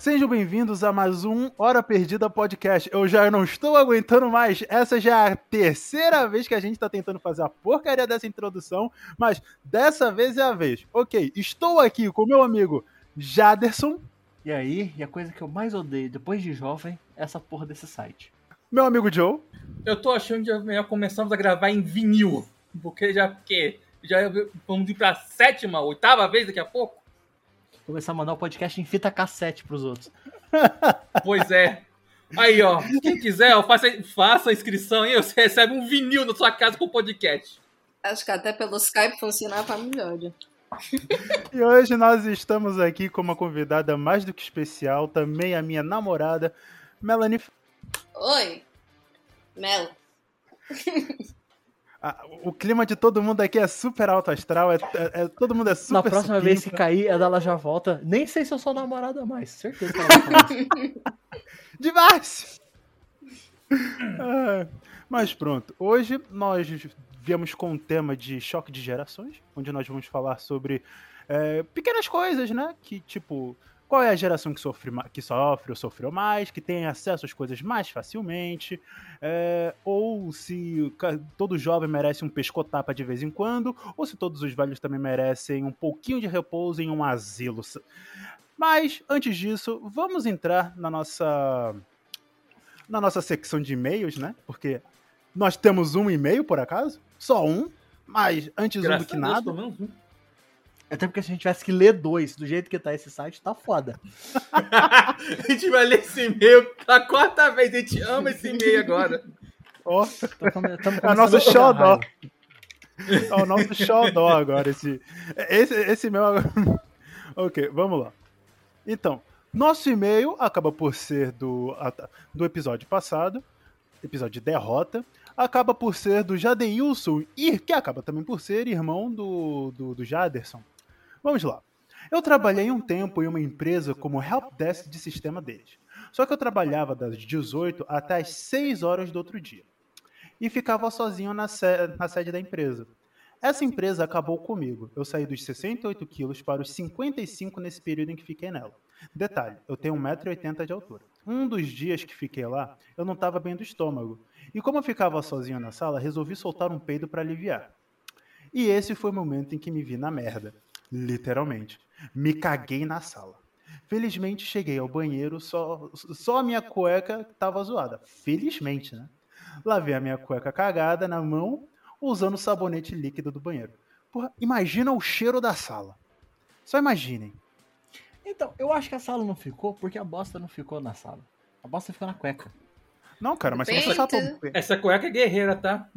Sejam bem-vindos a mais um Hora Perdida Podcast. Eu já não estou aguentando mais. Essa já é a terceira vez que a gente está tentando fazer a porcaria dessa introdução, mas dessa vez é a vez. Ok, estou aqui com meu amigo Jaderson. E aí, e a coisa que eu mais odeio depois de jovem é essa porra desse site. Meu amigo Joe. Eu tô achando que já começamos a gravar em vinil. Porque já que já vamos ir pra sétima, oitava vez daqui a pouco. Começar a mandar o podcast em fita cassete pros outros. Pois é. Aí, ó. Quem quiser, ó, faça, faça a inscrição aí. Você recebe um vinil na sua casa com o podcast. Acho que até pelo Skype funcionava melhor. E hoje nós estamos aqui com uma convidada mais do que especial, também a minha namorada, Melanie. Oi, Mel. Ah, o clima de todo mundo aqui é super alto astral, é, é- é- todo mundo é super Na próxima supimpa. vez que cair, a dela já volta. Nem sei se eu sou namorada mais. Certeza que ela vai. Demais! Ah, mas pronto, hoje nós viemos com um tema de choque de gerações, onde nós vamos falar sobre é, pequenas coisas, né? Que tipo, qual é a geração que sofre, que sofre ou sofreu mais, que tem acesso às coisas mais facilmente, é, ou se todo jovem merece um pescotapa de vez em quando, ou se todos os velhos também merecem um pouquinho de repouso em um asilo. Mas, antes disso, vamos entrar na nossa na nossa secção de e-mails, né? Porque nós temos um e-mail, por acaso? Só um. Mas antes um do que a Deus, Até porque se a gente tivesse que ler dois do jeito que tá esse site, tá foda. a gente vai ler esse e-mail pela quarta vez. A gente ama esse e-mail agora. Ó, Então, come- É o nosso xodó. é o nosso xodó agora. Esse, esse, esse e-mail. ok, vamos lá. Então, nosso e-mail acaba por ser do, do episódio passado, episódio de derrota. Acaba por ser do Jadeilson, e que acaba também por ser irmão do, do, do Jaderson. Vamos lá. Eu trabalhei um tempo em uma empresa como helpdesk de sistema deles. Só que eu trabalhava das 18 até as 6 horas do outro dia. E ficava sozinho na, se- na sede da empresa. Essa empresa acabou comigo. Eu saí dos 68 quilos para os 55 nesse período em que fiquei nela. Detalhe, eu tenho 1,80m de altura. Um dos dias que fiquei lá, eu não estava bem do estômago. E como eu ficava sozinho na sala, resolvi soltar um peido para aliviar. E esse foi o momento em que me vi na merda. Literalmente. Me caguei na sala. Felizmente cheguei ao banheiro, só, só a minha cueca estava zoada. Felizmente, né? Lavei a minha cueca cagada na mão, usando o sabonete líquido do banheiro. Porra, imagina o cheiro da sala. Só imaginem. Então, eu acho que a sala não ficou porque a bosta não ficou na sala. A bosta ficou na cueca. Não, cara, mas Peito. você só tom- Essa cueca é guerreira, tá?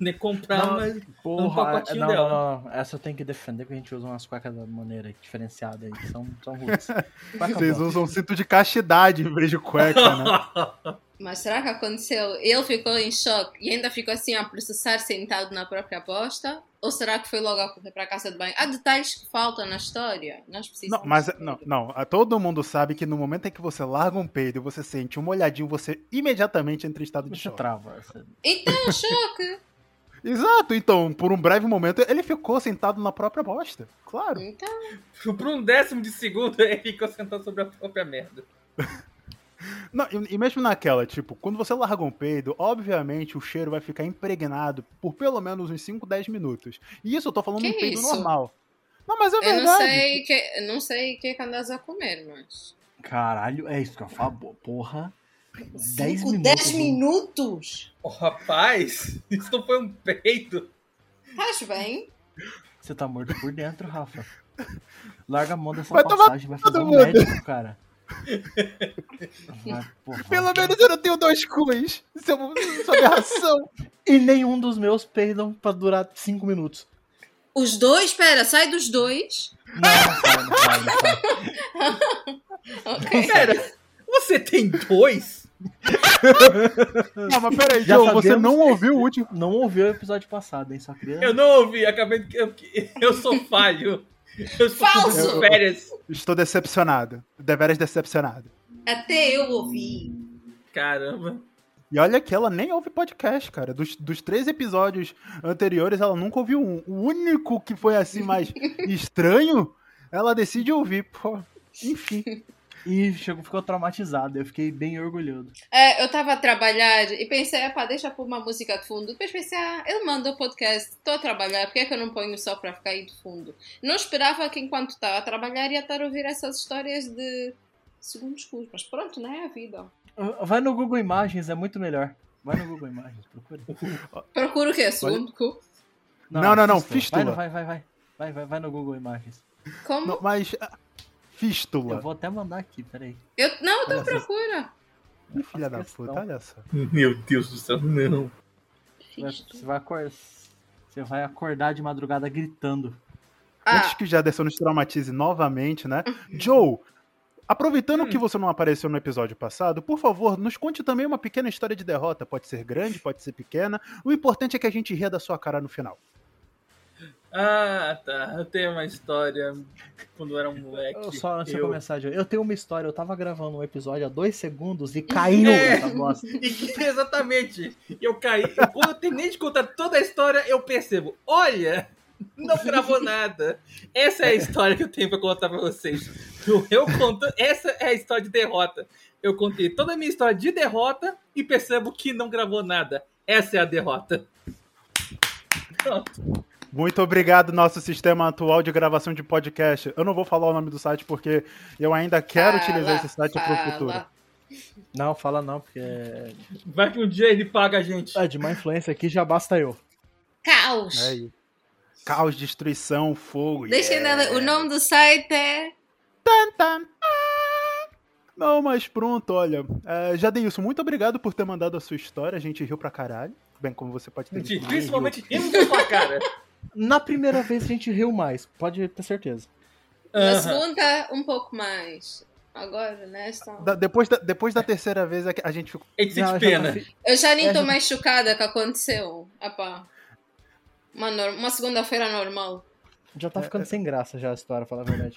Nem comprar, Não, mas. Porra, Um pacotinho não, dela. não, não. Essa eu tenho que defender porque a gente usa umas cuecas da maneira diferenciada aí. que São, são ruins. Cueca Vocês usam cinto de castidade em vez de cueca, né? Mas será que aconteceu? Ele ficou em choque e ainda ficou assim a processar sentado na própria bosta? Ou será que foi logo a correr para a casa de banho? Há detalhes que faltam na história. Nós precisamos. Não, mas não, não. a- Todo mundo sabe que no momento em que você larga um peido e você sente um molhadinho, você imediatamente entra em estado de Você choque. trava. Então, choque. Exato, então, por um breve momento, ele ficou sentado na própria bosta. Claro. Então, Por um décimo de segundo, ele ficou sentado sobre a própria merda. Não, e, e mesmo naquela, tipo, quando você larga um peido, obviamente o cheiro vai ficar impregnado por pelo menos uns 5, 10 minutos. E isso eu tô falando Que de um peido isso? normal. Não, mas é eu verdade. não sei que não sei o que que andas a comer, mas. Caralho, é isso que eu falo. Porra. 10 Cinco, minutos. dez minutos? Oh, rapaz, isso não foi um peito. Estás bem? Você tá morto por dentro, Rafa. Larga a mão dessa Vai passagem, vai fazer todo um mundo. médico, cara. Vai, porra. Pelo menos eu não tenho dois cus. Isso é uma, aberração. E nenhum dos meus peidam pra durar 5 minutos. Os dois? Espera, sai dos dois. Não, não sai, não sai, não sai. Ok. Pera, você tem dois? Não, mas peraí, Já Joe, você sabemos não ouviu o último. Não ouviu o episódio passado, hein? Só queria. Eu não ouvi, acabei de. Eu, eu sou falho. Eu estou Falso! férias. Estou decepcionado. Deveras decepcionado. Até eu ouvi. Caramba. E olha que ela nem ouve podcast, cara. Dos, dos três episódios anteriores, ela nunca ouviu um. O único que foi assim mais estranho, ela decide ouvir. Pô, enfim. E chegou, ficou traumatizado. Eu fiquei bem orgulhoso. É, eu tava a trabalhar e pensei, pá, deixa pôr uma música de fundo. Depois pensei, ah, ele mandou podcast, estou a trabalhar, por que é que eu não ponho só para ficar aí de fundo? Não esperava que enquanto estava a trabalhar ia estar a ouvir essas histórias de segundos cursos, mas pronto, não é a vida. Vai no Google Imagens, é muito melhor. Vai no Google Imagens, procura. Procura o quê? Segundo curso? Não, não, não, fístula. fístula. Vai, vai, vai, vai, vai, vai no Google Imagens. Como? Não, mas. Fístula. Eu vou até mandar aqui, peraí. Eu, não, então Olha só. procura. Ih, Filha da questão. puta, olha só. Meu Deus do céu, não. Você vai, você vai acordar. Você vai acordar de madrugada gritando. Antes Ah, que o Jaderson nos traumatize novamente, né? Joe, aproveitando que você não apareceu no episódio passado, por favor, nos conte também uma pequena história de derrota. Pode ser grande, pode ser pequena. O importante é que a gente ria da sua cara no final. Ah, tá. Eu tenho uma história quando eu era um moleque. Eu só antes de eu... começar, Joe, eu tenho uma história. Eu tava gravando um episódio há dois segundos e caiu É. essa bosta. Exatamente. Eu caí. Quando eu terminei de contar toda a história, eu percebo: olha, não gravou nada. Essa é a história que eu tenho pra contar pra vocês. Eu conto, essa é a história de derrota. Eu contei toda a minha história de derrota e percebo que não gravou nada. Essa é a derrota. Pronto. Muito obrigado, nosso sistema atual de gravação de podcast. Eu não vou falar o nome do site porque eu ainda quero fala, utilizar esse site para o futuro. Não, fala não, porque é Vai que um dia ele paga a gente. é, de má influência aqui já basta eu. Caos. É isso. Caos, destruição, fogo. Deixa yeah. ainda- O nome do site é. Tan, tan. Não, mas pronto, olha. É, Jadeilson, muito obrigado por ter mandado a sua história. A gente riu pra caralho. Bem, como você pode ter Gente, visto, Principalmente rindo da sua cara. Na primeira vez a gente riu mais, pode ter certeza. Na Aham. segunda, um pouco mais. Agora, nesta. riu. Da- depois, da, depois da terceira vez é que a gente ficou. A gente Já- sente já pena. fi- Eu já nem É, já- mais chocada que aconteceu. Epá. Uma, uma segunda-feira normal. Já tá ficando sem graça já a história, pra falar a verdade.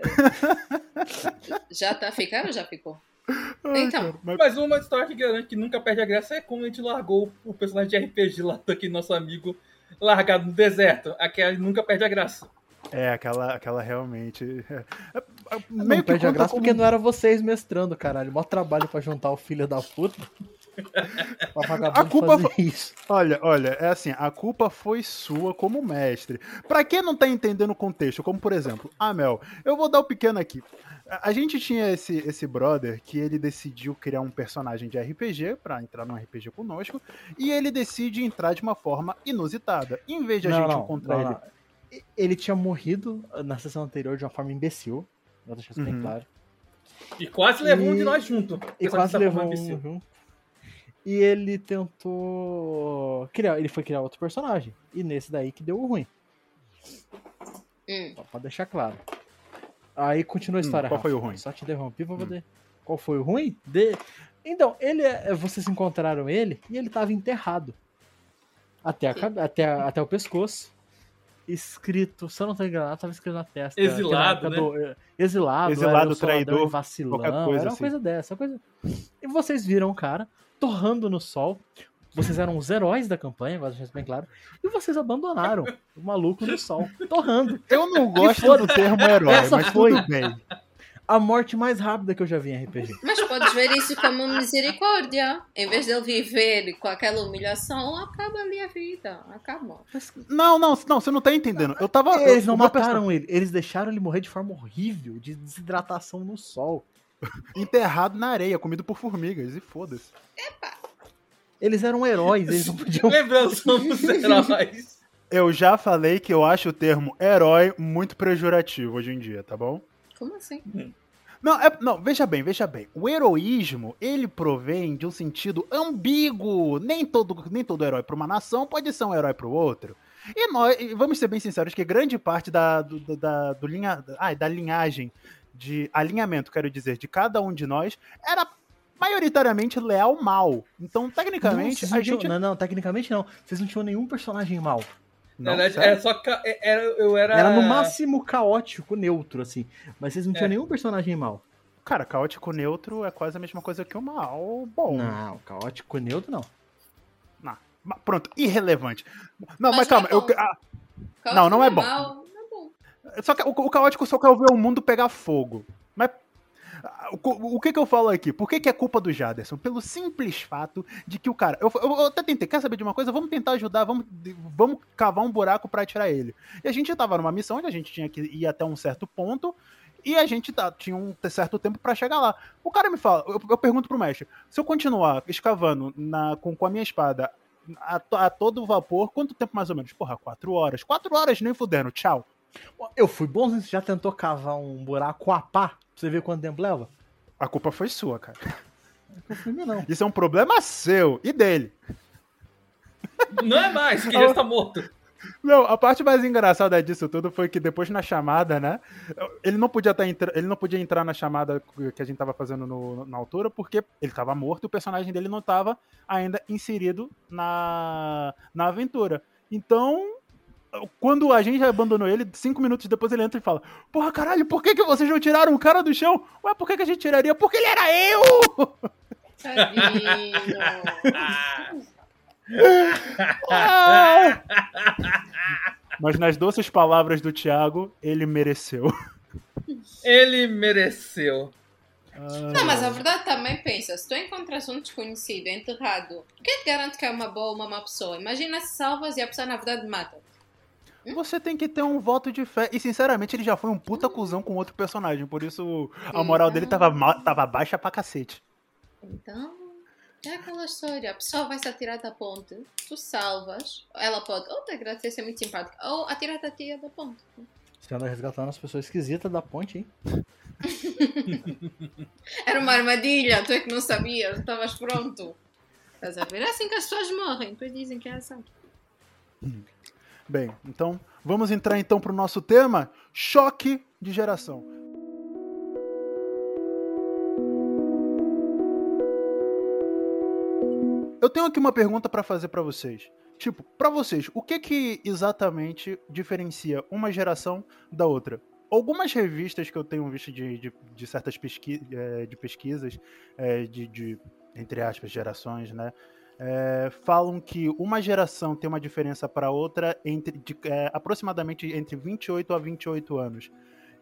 Já tá ficando ou já ficou? Ai, Então. cara, mas- Mas uma história que garante que nunca perde a graça é como a gente largou o personagem de RPG lá daquele nosso amigo largado no deserto. Aquela nunca perde a graça. É, aquela, aquela realmente. é, é, é, Não meio que perde a graça como- porque não era vocês mestrando, caralho. Mó trabalho pra juntar o filho da puta. A culpa isso. Olha, olha, é assim, a culpa foi sua como mestre. Pra quem não tá entendendo o contexto, como por exemplo, ah, Mel, eu vou dar o pequeno aqui. A gente tinha esse, esse brother que ele decidiu criar um personagem de RPG pra entrar num RPG conosco, e ele decide entrar de uma forma inusitada. Em vez de a Não, gente não, encontrar não, ele. não. Ele tinha morrido na sessão anterior de uma forma imbecil. Vou deixar isso bem Uhum. claro. E quase levou um E- de nós junto. E quase levou um imbecil. junto. E ele tentou criar, ele foi criar outro personagem. E nesse daí que deu o ruim, Hum. só pra deixar claro. Aí continua a Hum, história. qual Rafa. foi o ruim? Só te interrompi pra Hum. poder. Qual foi o ruim? De... Então, ele, é- vocês encontraram ele e ele tava enterrado. Até, a até, a- até o pescoço. Escrito, se eu não tô enganado, tava escrito na testa. Exilado, época do- eh, exilado, Exilado, traidor, vacilão, qualquer coisa era uma assim. coisa dessa. uma Coisa... E vocês viram o cara torrando no sol. Vocês eram os heróis da campanha, agora deixar isso bem claro. E vocês abandonaram o maluco no sol, torrando. Eu não gosto do termo herói, Essa mas foi. tudo bem. A morte mais rápida que eu já vi em RPG. Mas podes ver isso como misericórdia. Em vez de ele viver com aquela humilhação, acaba ali a vida. Acaba. Não, não, não, você não tá entendendo. Eu tava. Eles eu- não mataram ele, eles deixaram ele morrer de forma horrível, de desidratação no sol. Enterrado na areia, comido por formigas, e foda-se. Eles eram heróis, eles não podiam. Lembrando, somos heróis. Eu já falei que eu acho o termo herói muito pejorativo hoje em dia, tá bom? Como assim? Não, é- não, veja bem, veja bem. O heroísmo, ele provém de um sentido ambíguo. Nem todo, nem todo herói para uma nação pode ser um herói para o outro. E nós, vamos ser bem sinceros, que grande parte da, do- da, do linha, ai, da linhagem, de alinhamento, quero dizer, de cada um de nós, era maioritariamente leal mal. Então, Não, tecnicamente, a não tinham- gente... não, não, tecnicamente não. Vocês não tinham nenhum personagem mal. Na Não, verdade, sério? era só. ca- Era, eu era. Era no máximo caótico, neutro, assim. Mas vocês não tinham É. nenhum personagem mal. Cara, caótico neutro é quase a mesma coisa que o mal bom. Não, caótico neutro não. Ma- Pronto, irrelevante. Não, mas, Mas calma, não é eu, ah, Não, não é bom. Não é bom. Só que o, o caótico só quer ver o mundo pegar fogo. Mas O, o que que eu falo aqui? Por que, que é culpa do Jaderson? Pelo simples fato de que o cara. Eu, eu, eu até tentei, quer saber de uma coisa? Vamos tentar ajudar, vamos, vamos cavar um buraco para tirar ele. E a gente tava numa missão onde a gente tinha que ir até um certo ponto. E a gente tá, tinha um certo tempo para chegar lá. O cara me fala, eu, eu, pergunto pro mestre, se eu continuar escavando na, com, com a minha espada a, a, todo vapor, quanto tempo mais ou menos? Porra, quatro horas. Quatro horas nem fudendo, tchau. Eu fui bom, você já tentou cavar um buraco a pá? Pra você ver quanto tempo leva? A culpa foi sua, cara. Não foi meu, não. Isso é um problema seu e dele. Não é mais, que já está morto. Não, a parte mais engraçada disso tudo foi que depois na chamada, né? Ele não podia estar tá ele não podia entrar na chamada que a gente tava fazendo no, na altura porque ele estava morto e o personagem dele não estava ainda inserido na, na aventura. Então, quando a gente abandonou ele, cinco minutos depois ele entra e fala: Porra, caralho, por que, que vocês não tiraram o cara do chão? Ué, por que, que a gente tiraria? Porque ele era eu! Tadinho. Ah! Mas nas doces palavras do Thiago, ele mereceu. Ele mereceu. Não, mas a verdade também pensa, se tu encontras um desconhecido enterrado, quem te garante que é uma boa ou uma má pessoa? Imagina se salvas e a pessoa na verdade mata. Você tem que ter um voto de fé. E sinceramente, ele já foi um puta cuzão com outro personagem. Por isso a moral então... dele tava, tava baixa pra cacete. Então, é aquela história. A pessoa vai se atirar da ponte, tu salvas, ela pode ou te agradecer, ser muito simpática, ou atirar a tia da ponte. Você anda resgatando as pessoas esquisitas da ponte, hein? Era uma armadilha, tu é que não sabias, estavas pronto. Estás a ver? É assim que as pessoas morrem, depois dizem que é assim. Bem, então vamos entrar então para o nosso tema: choque de geração. Eu tenho aqui uma pergunta para fazer para vocês. Tipo, para vocês, o que que exatamente diferencia uma geração da outra? Algumas revistas que eu tenho visto de, de, de certas pesqui é, de pesquisas, é, de, de, entre aspas, gerações, né? É, falam que uma geração tem uma diferença para outra entre de, é, aproximadamente entre 28 a 28 anos.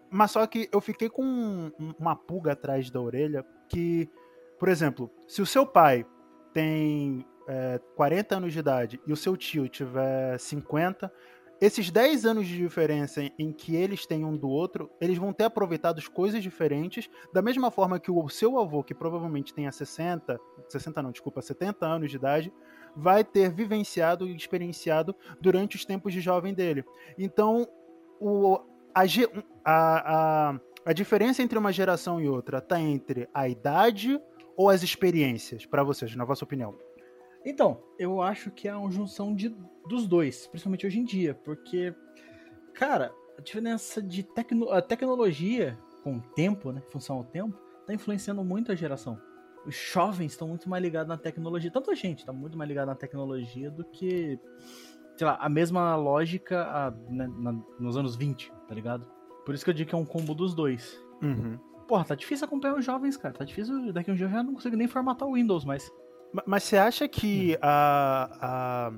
Mas só que eu fiquei com uma pulga atrás da orelha que, por exemplo, se o seu pai tem é, 40 anos de idade e o seu tio tiver 50, esses 10 anos de diferença em que eles têm um do outro, eles vão ter aproveitado coisas diferentes, da mesma forma que o seu avô, que provavelmente tenha 60, 60 não, desculpa, 70 anos de idade, vai ter vivenciado e experienciado durante os tempos de jovem dele. Então, o, a, a, a, a diferença entre uma geração e outra está entre a idade ou as experiências, para vocês, na vossa opinião? Então, eu acho que é uma junção de, dos dois, principalmente hoje em dia, porque, cara, a diferença de tecno, a tecnologia com o tempo, né, função ao tempo, tá influenciando muito a geração. Os jovens estão muito mais ligados na tecnologia, tanto a gente tá muito mais ligado na tecnologia do que, sei lá, a mesma lógica a, né, na, nos anos 20, tá ligado? Por isso que eu digo que é um combo dos dois. Uhum. Porra, tá difícil acompanhar os jovens, cara. Tá difícil. Daqui a um dia eu já não consigo nem formatar o Windows mais. Mas você acha que hum. a, a,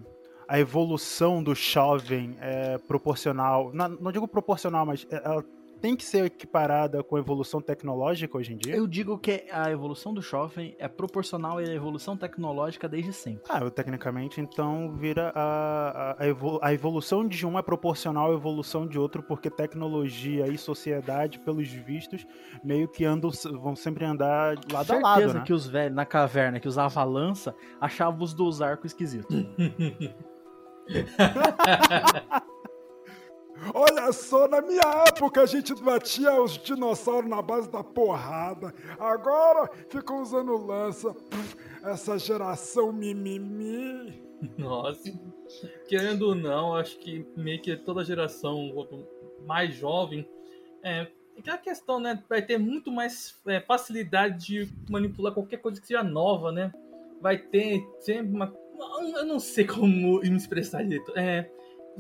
a evolução do jovem é proporcional? Não, não digo proporcional, mas é, ela tem que ser equiparada com a evolução tecnológica hoje em dia? Eu digo que a evolução do jovem é proporcional à evolução tecnológica desde sempre. Ah, tecnicamente, então, vira a, a, a evolução de um é proporcional à evolução de outro, porque tecnologia e sociedade, pelos vistos, meio que andam, vão sempre andar lado Certeza a lado, né? que os velhos na caverna que usavam lança achavam os dos arcos esquisitos. Olha só, na minha época a gente batia os dinossauros na base da porrada. Agora ficam usando lança. Essa geração mimimi. Nossa. Querendo ou não, acho que meio que toda geração mais jovem é aquela questão, né? Vai ter muito mais é, facilidade de manipular qualquer coisa que seja nova, né? Vai ter sempre uma. Eu não sei como me expressar direito. É,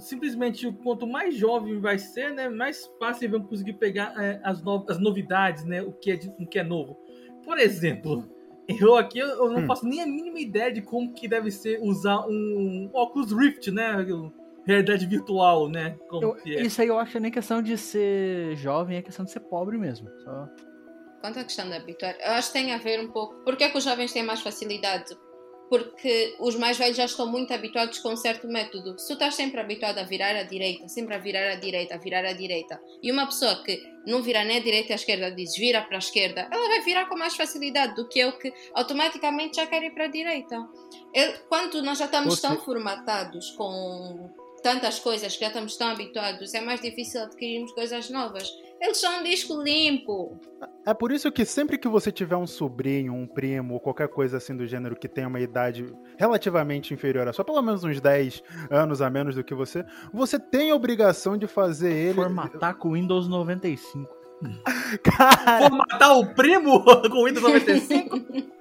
simplesmente quanto mais jovem vai ser, né, mais fácil vamos conseguir pegar é, as, no as novidades, né, o que, é, o que é novo. Por exemplo, eu aqui eu não hum. faço nem a mínima ideia de como que deve ser usar um óculos Rift, né, realidade virtual, né, eu, é. Isso aí eu acho que nem questão de ser jovem, é questão de ser pobre mesmo. Só... quanto à questão de habituar, eu acho que tem a ver um pouco. Porque é que os jovens têm mais facilidade? Porque os mais velhos já estão muito habituados com um certo método. Se tu estás sempre habituado a virar à direita, sempre a virar à direita, a virar à direita, e uma pessoa que não vira nem à direita nem à esquerda diz vira para a esquerda, ela vai virar com mais facilidade do que eu que automaticamente já quero ir para a direita. Eu, quando nós já estamos Você- tão formatados com tantas coisas que já estamos tão habituados, é mais difícil adquirirmos coisas novas. Eles são um disco limpo. É por isso que sempre que você tiver um sobrinho, um primo ou qualquer coisa assim do gênero que tenha uma idade relativamente inferior a sua, pelo menos uns 10 anos a menos do que você, você tem a obrigação de fazer ele. Formatar com Windows 95. Cara, Formatar o primo com o Windows 95?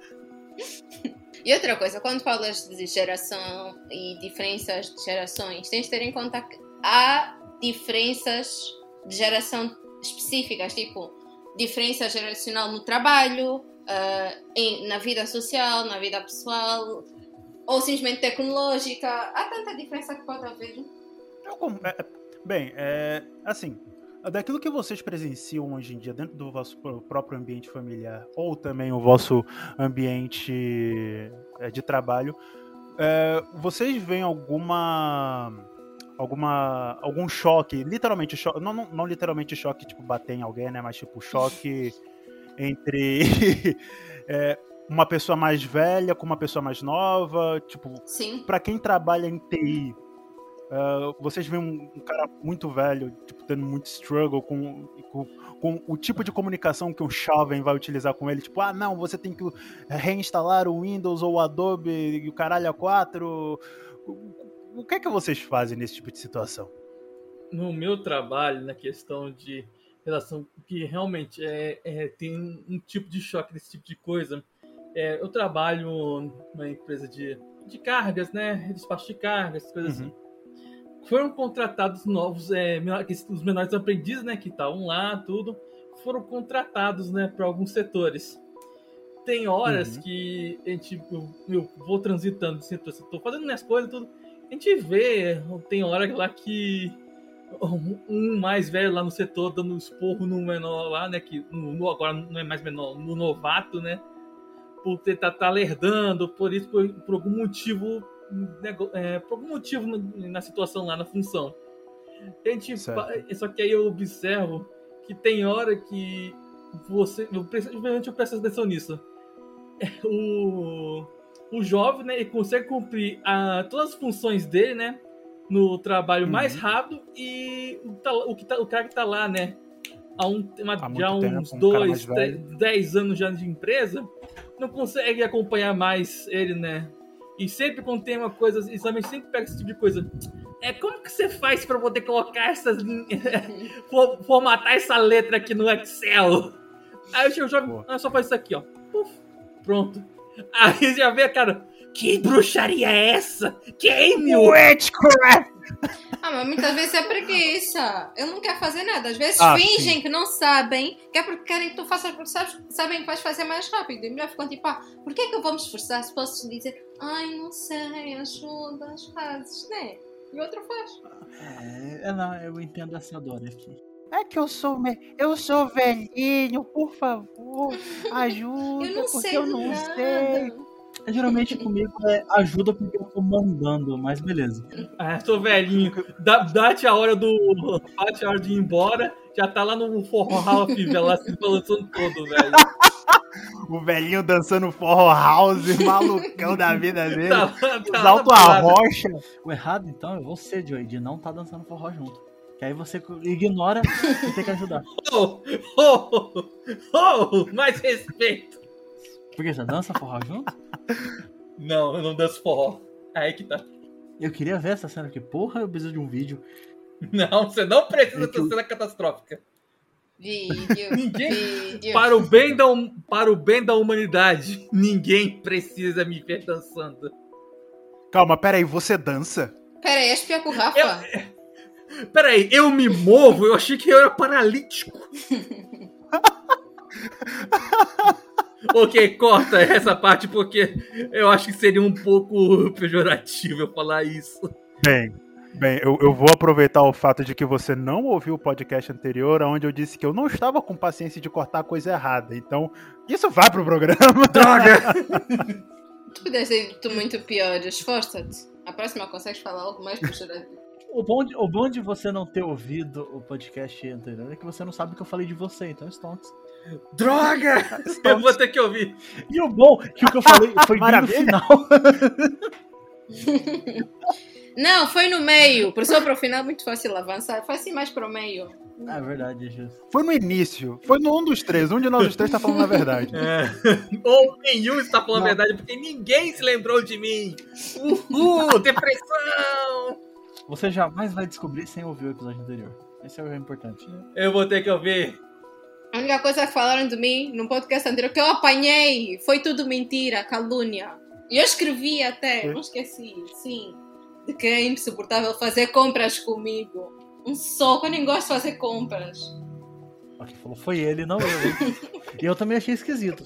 E outra coisa, quando falas de geração e diferenças de gerações, tens de ter em conta que há diferenças de geração específicas, tipo diferença geracional no trabalho, ah, em- na vida social, na vida pessoal, ou simplesmente tecnológica. Há tanta diferença que pode haver. com- é, é, bem, é, assim, daquilo que vocês presenciam hoje em dia dentro do vosso pró- próprio ambiente familiar ou também o vosso ambiente é, de trabalho, é, vocês veem alguma alguma algum choque, literalmente choque, não, não, não literalmente choque tipo bater em alguém, né, mas tipo choque entre é, uma pessoa mais velha com uma pessoa mais nova, tipo Sim. Pra quem trabalha em TI, ah, vocês veem um, um cara muito velho, tipo, tendo muito struggle com, com, com o tipo de comunicação que um jovem vai utilizar com ele. Tipo, ah, não, você tem que reinstalar o Windows ou o Adobe e o caralho a 4. O, que é que vocês fazem nesse tipo de situação? no meu trabalho, na questão de relação, que realmente é, é- tem um tipo de choque desse tipo de coisa. É, eu trabalho numa empresa de, de cargas, né? Despacho de cargas, coisas Uhum. assim. Foram contratados novos, é, os menores aprendizes, né? Que estavam lá, tudo, foram contratados, né? Para alguns setores. Tem horas Uhum. que a gente, eu, eu vou transitando de setor setor, fazendo minhas coisas, tudo. A gente vê, tem hora lá que um mais velho lá no setor dando esporro no menor lá, né? Que no, no- agora não é mais menor, no novato, né? Por tentar tá lerdando, por isso, por, por algum motivo, nego- é, por algum motivo na, na situação lá, na função. A gente, Certo. fa- só que aí eu observo que tem hora que você, eu realmente eu presto atenção nisso. O, o jovem, né, ele consegue cumprir a, todas as funções dele, né? No trabalho Uhum. mais rápido e o, tá- o que tá- o cara que tá lá, né? Há, um, uma- Há já uns dois, dez, dez anos já de empresa, não consegue acompanhar mais ele, né? E sempre quando tem uma coisa, e também sempre pega esse tipo de coisa. É como que você faz pra poder colocar essas linhas, for- formatar essa letra aqui no Excel? Aí eu chego, jogo, ah, só faz isso aqui, ó. Puf, pronto. Aí já vê, cara, que bruxaria é essa? Quem Witchcraft! Ah, mas muitas vezes é preguiça. Eu não quero fazer nada. Às vezes Ah, fingem sim. que não sabem, que é porque querem que tu faças porque sabes, sabem que vais fazer mais rápido. E melhor ficam tipo, ah, por que é que eu vou me esforçar se posso dizer, ai, não sei, ajuda, as fazes, né? E outro faz. É, é, não, eu entendo essa dor aqui. É que eu sou eu sou velhinho, por favor, ajuda, Eu não porque sei eu não nada. sei. É, Geralmente comigo é ajuda porque eu tô mandando, mas beleza. Ah, sou velhinho. Dá- Dá-te a hora do. Bate a hora de ir embora. Já tá lá no forró Ralph, velho, lá se balançando todo, velho. O velhinho dançando forró house, malucão da vida dele. Tá, tá alto a rocha. O errado, então, é você, Joey, de não tá dançando forró junto. Que aí você ignora e tem que ajudar. Oh, oh, oh, mais respeito. Porque você dança forró junto? Não, eu não danço forró. Aí que tá. Eu queria ver essa cena aqui. Porra, eu preciso de um vídeo. Não, você não precisa É que dessa cena catastrófica. Vídeo, Ninguém- vídeo. Para o, bem da, hum- para o bem da humanidade, ninguém precisa me ver dançando. Calma, peraí, você dança? Pera aí, és pior que o Rafa? Eu- Peraí, eu me movo? Eu achei que eu era paralítico. ok, corta essa parte porque eu acho que seria um pouco pejorativo eu falar isso. Bem, Bem, eu, eu vou aproveitar o fato de que você não ouviu o podcast anterior, onde eu disse que eu não estava com paciência de cortar a coisa errada. Então, isso vai pro programa. Droga! Tu podes ser tu muito pior, esforça-te. A próxima consegues falar algo mais pejorativo. O bom, de, o bom de você não ter ouvido o podcast anterior é que você não sabe o que eu falei de você, então stonks. Droga! Eu vou ter que ouvir. E o bom que o que eu falei foi bem no final. Não, foi no meio. Por isso para o final é muito fácil avançar. Foi assim mais para o meio. Ah, é verdade, é justo. Foi no início. Foi no um dos três. Um de nós os três tá falando a verdade. É. Ou nenhum está falando a verdade, porque ninguém se lembrou de mim. Uhul, depressão! Você jamais vai descobrir sem ouvir o episódio anterior. Esse é o importante. Eu vou ter que ouvir. A única coisa que falaram de mim no podcast anterior que eu apanhei foi tudo mentira, calúnia. E eu escrevi até, Foi? não esqueci, sim, de que é insuportável fazer compras comigo. Um soco, eu nem gosto de fazer compras. Quem falou foi ele, não eu. hein? e eu também achei esquisito.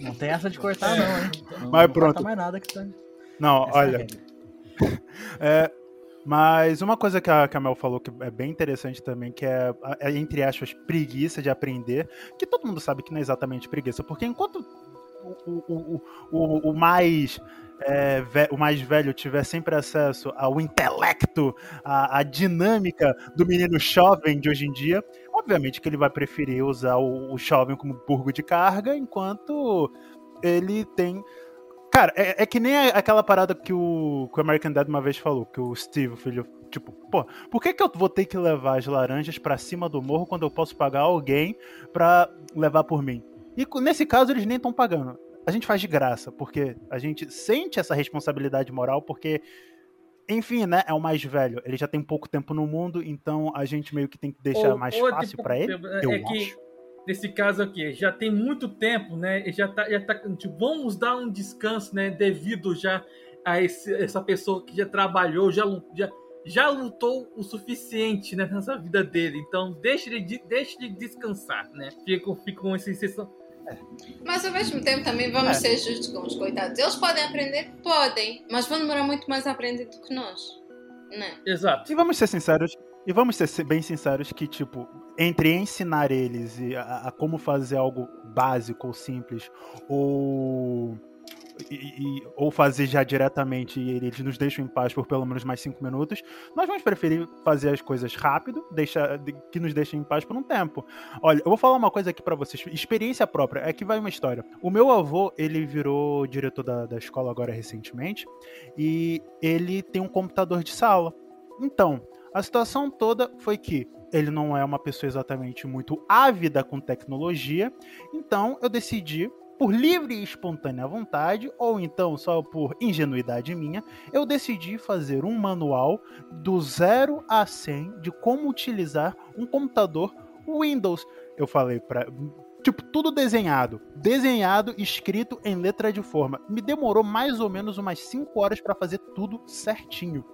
Não tem essa de cortar, não, hein? Não, Mas não pronto. corta mais nada que tá. Não, essa é olha. regra. É, mas uma coisa que a, que a Mel falou que é bem interessante também, que é, é, entre aspas, preguiça de aprender, que todo mundo sabe que não é exatamente preguiça, porque enquanto o, o, o, o, mais. é, o mais velho tiver sempre acesso ao intelecto, à, dinâmica do menino jovem de hoje em dia, obviamente que ele vai preferir usar o jovem como burgo de carga, enquanto ele tem Cara, é, é que nem aquela parada que o, que o American Dad uma vez falou, que o Steve, o filho, tipo, pô, por que, que eu vou ter que levar as laranjas pra cima do morro quando eu posso pagar alguém pra levar por mim? E nesse caso eles nem estão pagando. A gente faz de graça, porque a gente sente essa responsabilidade moral, porque, enfim, né, é o mais velho. Ele já tem pouco tempo no mundo, então a gente meio que tem que deixar Ou- mais ou, fácil tipo, pra ele. é Eu que- acho. Nesse caso aqui, já tem muito tempo, né? Já tá, já tá, tipo, vamos dar um descanso, né? Devido já a esse- essa pessoa que já trabalhou, já, já, já lutou o suficiente né, nessa vida dele. Então, deixe ele, de- deixe ele descansar, né? Fica, fica com essa sensação. Mas ao mesmo tempo também vamos É. ser justos com os coitados. Eles podem aprender? Podem, mas vão demorar muito mais a aprender do que nós. Né? Exato. E vamos ser sinceros, e vamos ser bem sinceros que, tipo, entre ensinar eles a, a como fazer algo básico ou simples, ou. e- e- ou fazer já diretamente e eles nos deixam em paz por pelo menos mais cinco minutos, nós vamos preferir fazer as coisas rápido, deixar, de- que nos deixem em paz por um tempo. Olha, eu vou falar uma coisa aqui pra vocês, experiência própria, é que vai uma história. O meu avô, ele virou diretor da, da escola agora recentemente, e ele tem um computador de sala. Então, a situação toda foi que ele não é uma pessoa exatamente muito ávida com tecnologia, então eu decidi, por livre e espontânea vontade, ou então só por ingenuidade minha, eu decidi fazer um manual do 0 a 100 de como utilizar um computador Windows. Eu falei para Tipo, tudo desenhado. Desenhado, escrito em letra de forma. Me demorou mais ou menos umas 5 horas para fazer tudo certinho.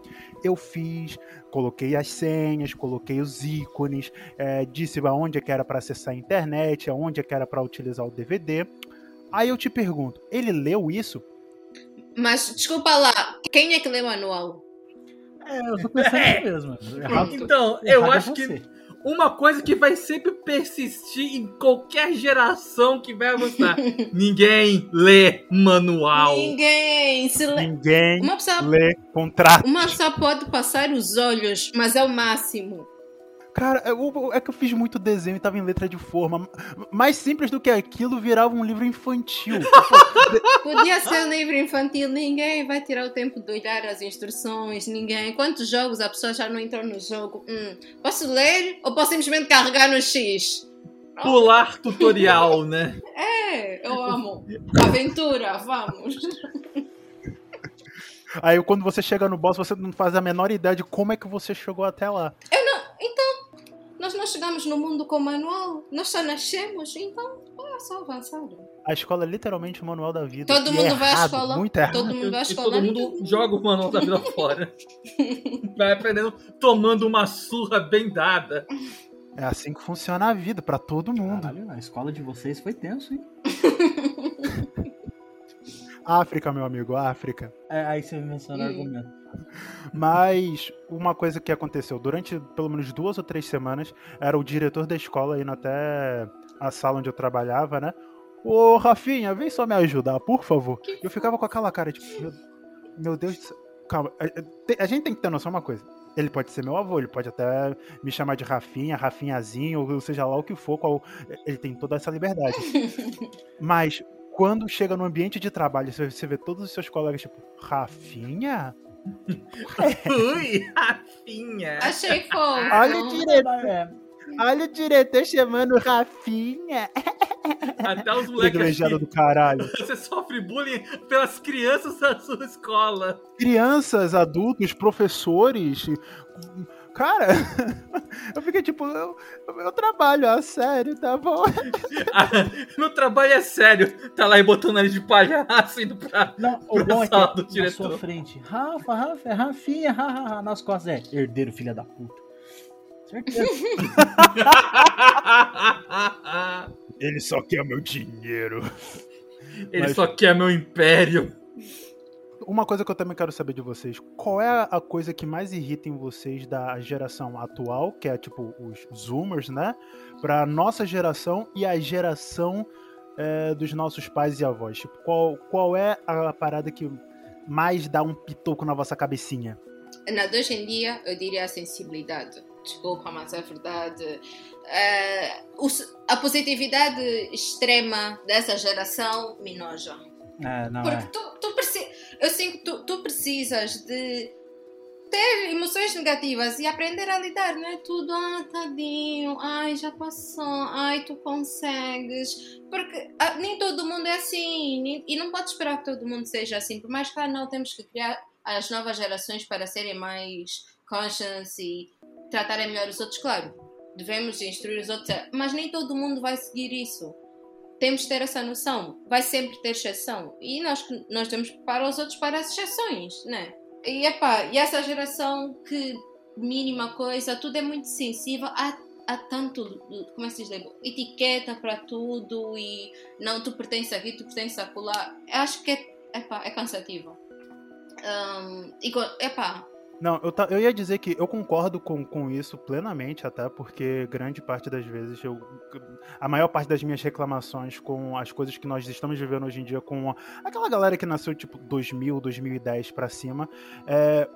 Eu fiz, coloquei as senhas, coloquei os ícones, é, disse aonde é que era para acessar a internet, aonde é que era para utilizar o DVD. Aí eu te pergunto, ele leu isso? Mas desculpa lá, quem é que lê manual? É, eu tô pensando É. mesmo. Errado, Então, eu é acho que você. Uma coisa que vai sempre persistir em qualquer geração que vai avançar. Ninguém lê manual. Ninguém se lê. Ninguém Uma pessoa, lê contrato. uma pessoa pode passar os olhos, mas é o máximo. Cara, eu- é que eu fiz muito desenho e tava em letra de forma. Mais simples do que aquilo, virava um livro infantil. Podia ser um livro infantil, ninguém vai tirar o tempo de olhar as instruções, ninguém. Quantos jogos a pessoa já não entrou no jogo? Hum, posso ler ou posso simplesmente carregar no X? Pular tutorial, né? É, eu amo. Aventura, vamos. Aí quando você chega no boss, você não faz a menor ideia de como é que você chegou até lá. Nós não chegamos no mundo com manual, nós só nascemos, então é só avançar. A escola é literalmente o manual da vida. Todo E mundo é vai à escola, Muito errado. todo mundo vai à E escola. todo mundo joga o manual da vida fora. Vai aprendendo tomando uma surra bem dada. É assim que funciona a vida, pra todo mundo. Caralho, a escola de vocês foi tenso, hein? África, meu amigo, África. É, aí você menciona o argumento. Mas uma coisa que aconteceu durante pelo menos duas ou três semanas era o diretor da escola indo até a sala onde eu trabalhava, né? Ô, Rafinha, vem só me ajudar, por favor. Eu ficava com aquela cara, tipo, meu, meu Deus do céu. Calma, a, a- te- a gente tem que ter noção de uma coisa. Ele pode ser meu avô, ele pode até me chamar de Rafinha, Rafinhazinho, ou seja lá o que for, qual, ele tem toda essa liberdade. Mas quando chega no ambiente de trabalho, você vê todos os seus colegas, tipo, Rafinha? Ui, Rafinha. Achei fofo. Olha o diretor, É, olha o diretor chamando Rafinha. Até os moleques aqui. do caralho. Você sofre bullying pelas crianças da sua escola. Crianças, adultos, professores. Cara, eu fiquei tipo, eu, eu trabalho a sério, tá bom? Ah, Meu trabalho é sério. Tá lá e botando nariz de palhaço indo pra. Não, o bom é que sala do na diretor. sua frente, Rafa, Rafa, é Rafinha, ha, ha, ha, nas costas é herdeiro, filha da puta. Certeza. Ele só quer meu dinheiro. Ele Mas- só quer meu império. Uma coisa que eu também quero saber de vocês, qual é a coisa que mais irrita em vocês da geração atual, que é tipo os zoomers, né? Pra nossa geração e a geração é, dos nossos pais e avós. Tipo, qual, qual é a parada que mais dá um pitoco na vossa cabecinha? Na de hoje em dia, eu diria a sensibilidade. Desculpa, mas é verdade. Os- a positividade extrema dessa geração me noja. É, não Porque é. tu, eu sinto que tu, tu precisas de ter emoções negativas e aprender a lidar, não é tudo, ah, tadinho, ai, já passou, ai, tu consegues. Porque ah, nem todo mundo é assim, nem- e não pode esperar que todo mundo seja assim, por mais que ah, não, temos que criar as novas gerações para serem mais conscious e tratarem melhor os outros, claro. Devemos instruir os outros, mas nem todo mundo vai seguir isso temos de ter essa noção. Vai sempre ter exceção. E nós, nós temos que preparar os outros para as exceções, né? E, epá, e essa geração que mínima coisa, tudo é muito sensível. Há, há tanto, como é que se diz, etiqueta para tudo e não, tu pertences aqui, tu pertences acolá. Acho que é, epá, é cansativo. Um, e, epá, Não, eu, ta- eu ia dizer que eu concordo com, com isso plenamente, até porque grande parte das vezes eu. A maior parte das minhas reclamações com as coisas que nós estamos vivendo hoje em dia, com aquela galera que nasceu tipo 2000, 2010 pra cima, é,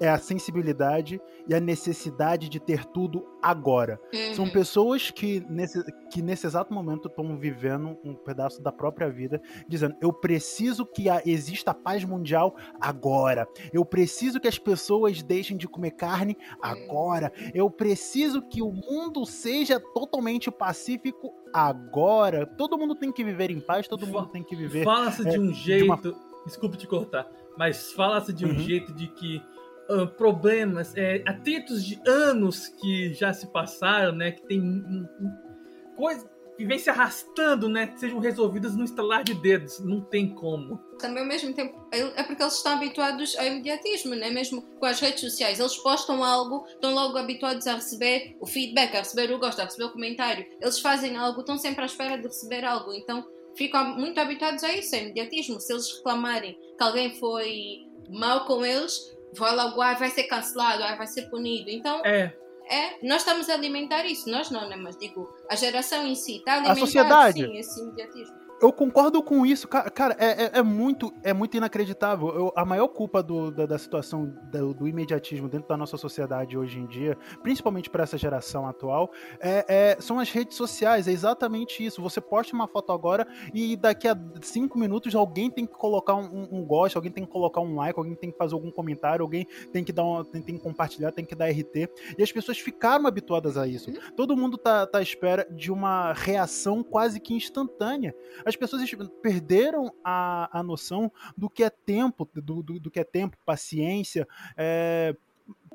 é a sensibilidade e a necessidade de ter tudo agora. São uhum. pessoas que nesse, que nesse exato momento estão vivendo um pedaço da própria vida, dizendo: eu preciso que a- exista paz mundial agora. Eu preciso que as pessoas deixem de comer carne agora. Eu preciso que o mundo seja totalmente pacífico agora. Todo mundo tem que viver em paz, todo mundo tem que viver. Fala-se de é, um de jeito. uma- Desculpe te cortar, mas fala-se de um Uhum. jeito de que ah, problemas, é, atritos de anos que já se passaram, né? Que tem um- um- coisas que vem se arrastando, né? Que sejam resolvidas no estalar de dedos. Não tem como. também ao mesmo tempo é porque eles estão habituados ao imediatismo, né? mesmo com as redes sociais. Eles postam algo, estão logo habituados a receber o feedback, a receber o gosto, a receber o comentário. Eles fazem algo, estão sempre à espera de receber algo, então ficam muito habituados a isso, ao imediatismo. Se eles reclamarem que alguém foi mal com eles, vai logo, ah, vai ser cancelado, ah, vai ser punido. Então, É, é, nós estamos a alimentar isso, nós não, né? Mas digo, a geração em si está a alimentar sociedade. sim, esse imediatismo. Eu concordo com isso, ca- cara. É, é- é muito, é muito inacreditável. Eu- a maior culpa do- da, da situação do, do imediatismo dentro da nossa sociedade hoje em dia, principalmente para essa geração atual, é- é- são as redes sociais. É exatamente isso. Você posta uma foto agora e daqui a cinco minutos alguém tem que colocar um, um, um gosto, alguém tem que colocar um like, alguém tem que fazer algum comentário, alguém tem que dar, uma- tem, tem que compartilhar, tem que dar RT. E as pessoas ficaram habituadas a isso. Todo mundo tá, tá à espera de uma reação quase que instantânea as pessoas es- perderam a, a noção do que é tempo, do, do, do que é tempo, paciência. é,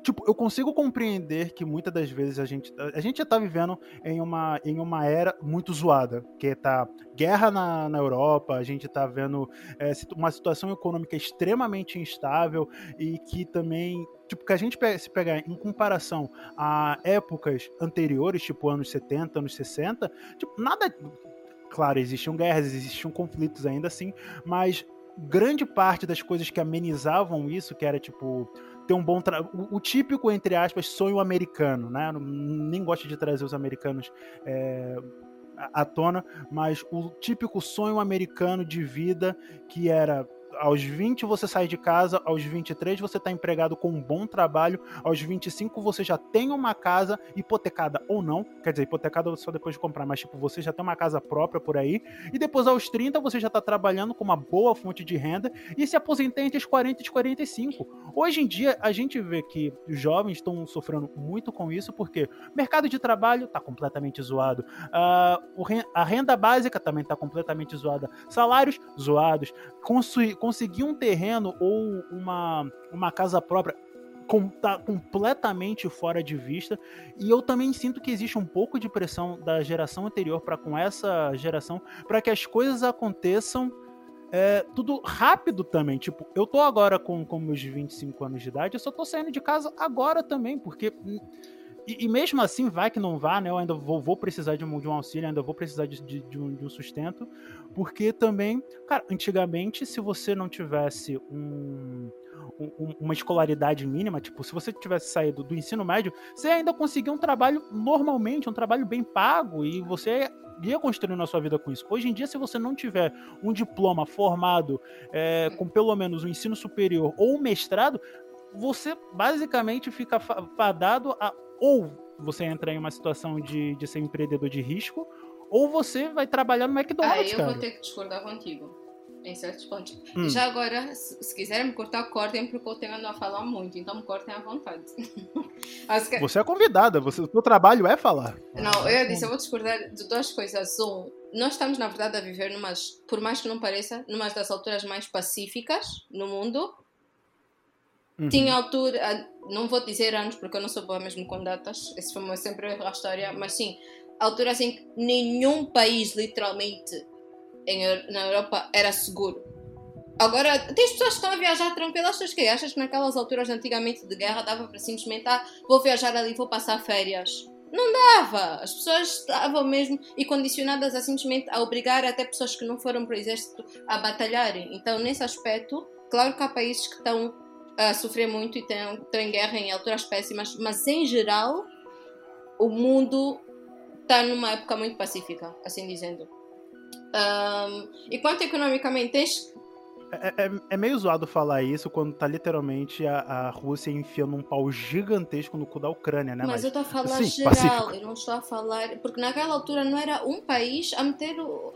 Tipo, eu consigo compreender que muitas das vezes a gente. A gente já tá vivendo em uma, em uma era muito zoada. Que tá guerra na, na Europa, a gente tá vendo é, uma situação econômica extremamente instável e que também. Tipo, que a gente se pegar em comparação a épocas anteriores, tipo anos 70, anos 60, tipo, nada. Claro, existiam guerras, existiam conflitos ainda assim, mas grande parte das coisas que amenizavam isso, que era tipo ter um bom tra... o, o típico entre aspas sonho americano, né? Nem gosto de trazer os americanos é, à tona, mas o típico sonho americano de vida que era aos 20 você sai de casa, aos 23 você está empregado com um bom trabalho, aos 25 você já tem uma casa hipotecada ou não, quer dizer, hipotecada só depois de comprar, mas tipo, você já tem uma casa própria por aí, e depois aos 30 você já está trabalhando com uma boa fonte de renda e se aposenta entre os 40 e 45. Hoje em dia a gente vê que os jovens estão sofrendo muito com isso porque mercado de trabalho está completamente zoado, uh, a renda básica também está completamente zoada, salários zoados, construir conseguir um terreno ou uma, uma casa própria com, tá completamente fora de vista. E eu também sinto que existe um pouco de pressão da geração anterior para com essa geração para que as coisas aconteçam é, tudo rápido também. Tipo, eu tô agora com, com meus 25 anos de idade, eu só tô saindo de casa agora também, porque. E, e mesmo assim, vai que não vá, né? Eu ainda vou, vou precisar de um, de um auxílio, ainda vou precisar de, de, de, um, de um sustento. Porque também, cara, antigamente, se você não tivesse um, um, uma escolaridade mínima, tipo, se você tivesse saído do ensino médio, você ainda conseguia um trabalho normalmente, um trabalho bem pago, e você ia construindo a sua vida com isso. Hoje em dia, se você não tiver um diploma formado é, com pelo menos um ensino superior ou um mestrado, você basicamente fica fadado a ou você entra em uma situação de, de ser empreendedor de risco, ou você vai trabalhar no McDonald's. Aí eu cara. vou ter que discordar contigo. Em certos pontos. Hum. Já agora, se, se quiserem me cortar, cortem, porque eu tenho a falar muito, então me cortem à vontade. que... Você é convidada, você, o seu trabalho é falar. Não, eu disse, eu vou discordar de duas coisas. Um, nós estamos, na verdade, a viver numas, por mais que não pareça, numa das alturas mais pacíficas no mundo. Uhum. Tinha altura, não vou dizer anos porque eu não sou boa mesmo com datas, esse foi sempre a história, mas sim, altura assim que nenhum país, literalmente, em, na Europa era seguro. Agora, tens pessoas que estão a viajar tranquilas, achas que Achas que naquelas alturas antigamente de guerra dava para simplesmente, ah, vou viajar ali, vou passar férias? Não dava! As pessoas estavam mesmo e condicionadas a simplesmente a obrigar até pessoas que não foram para o exército a batalharem. Então, nesse aspecto, claro que há países que estão a sofrer muito e estão, em guerra em alturas péssimas, mas em geral, o mundo está numa época muito pacífica, assim dizendo. Um, e quanto economicamente tens. É, é, é, meio zoado falar isso quando tá literalmente a, a, Rússia enfiando um pau gigantesco no cu da Ucrânia, né? Mas, Mas eu estou a falar sim, geral, pacífico. eu não estou a falar. Porque naquela altura não era um país a meter o,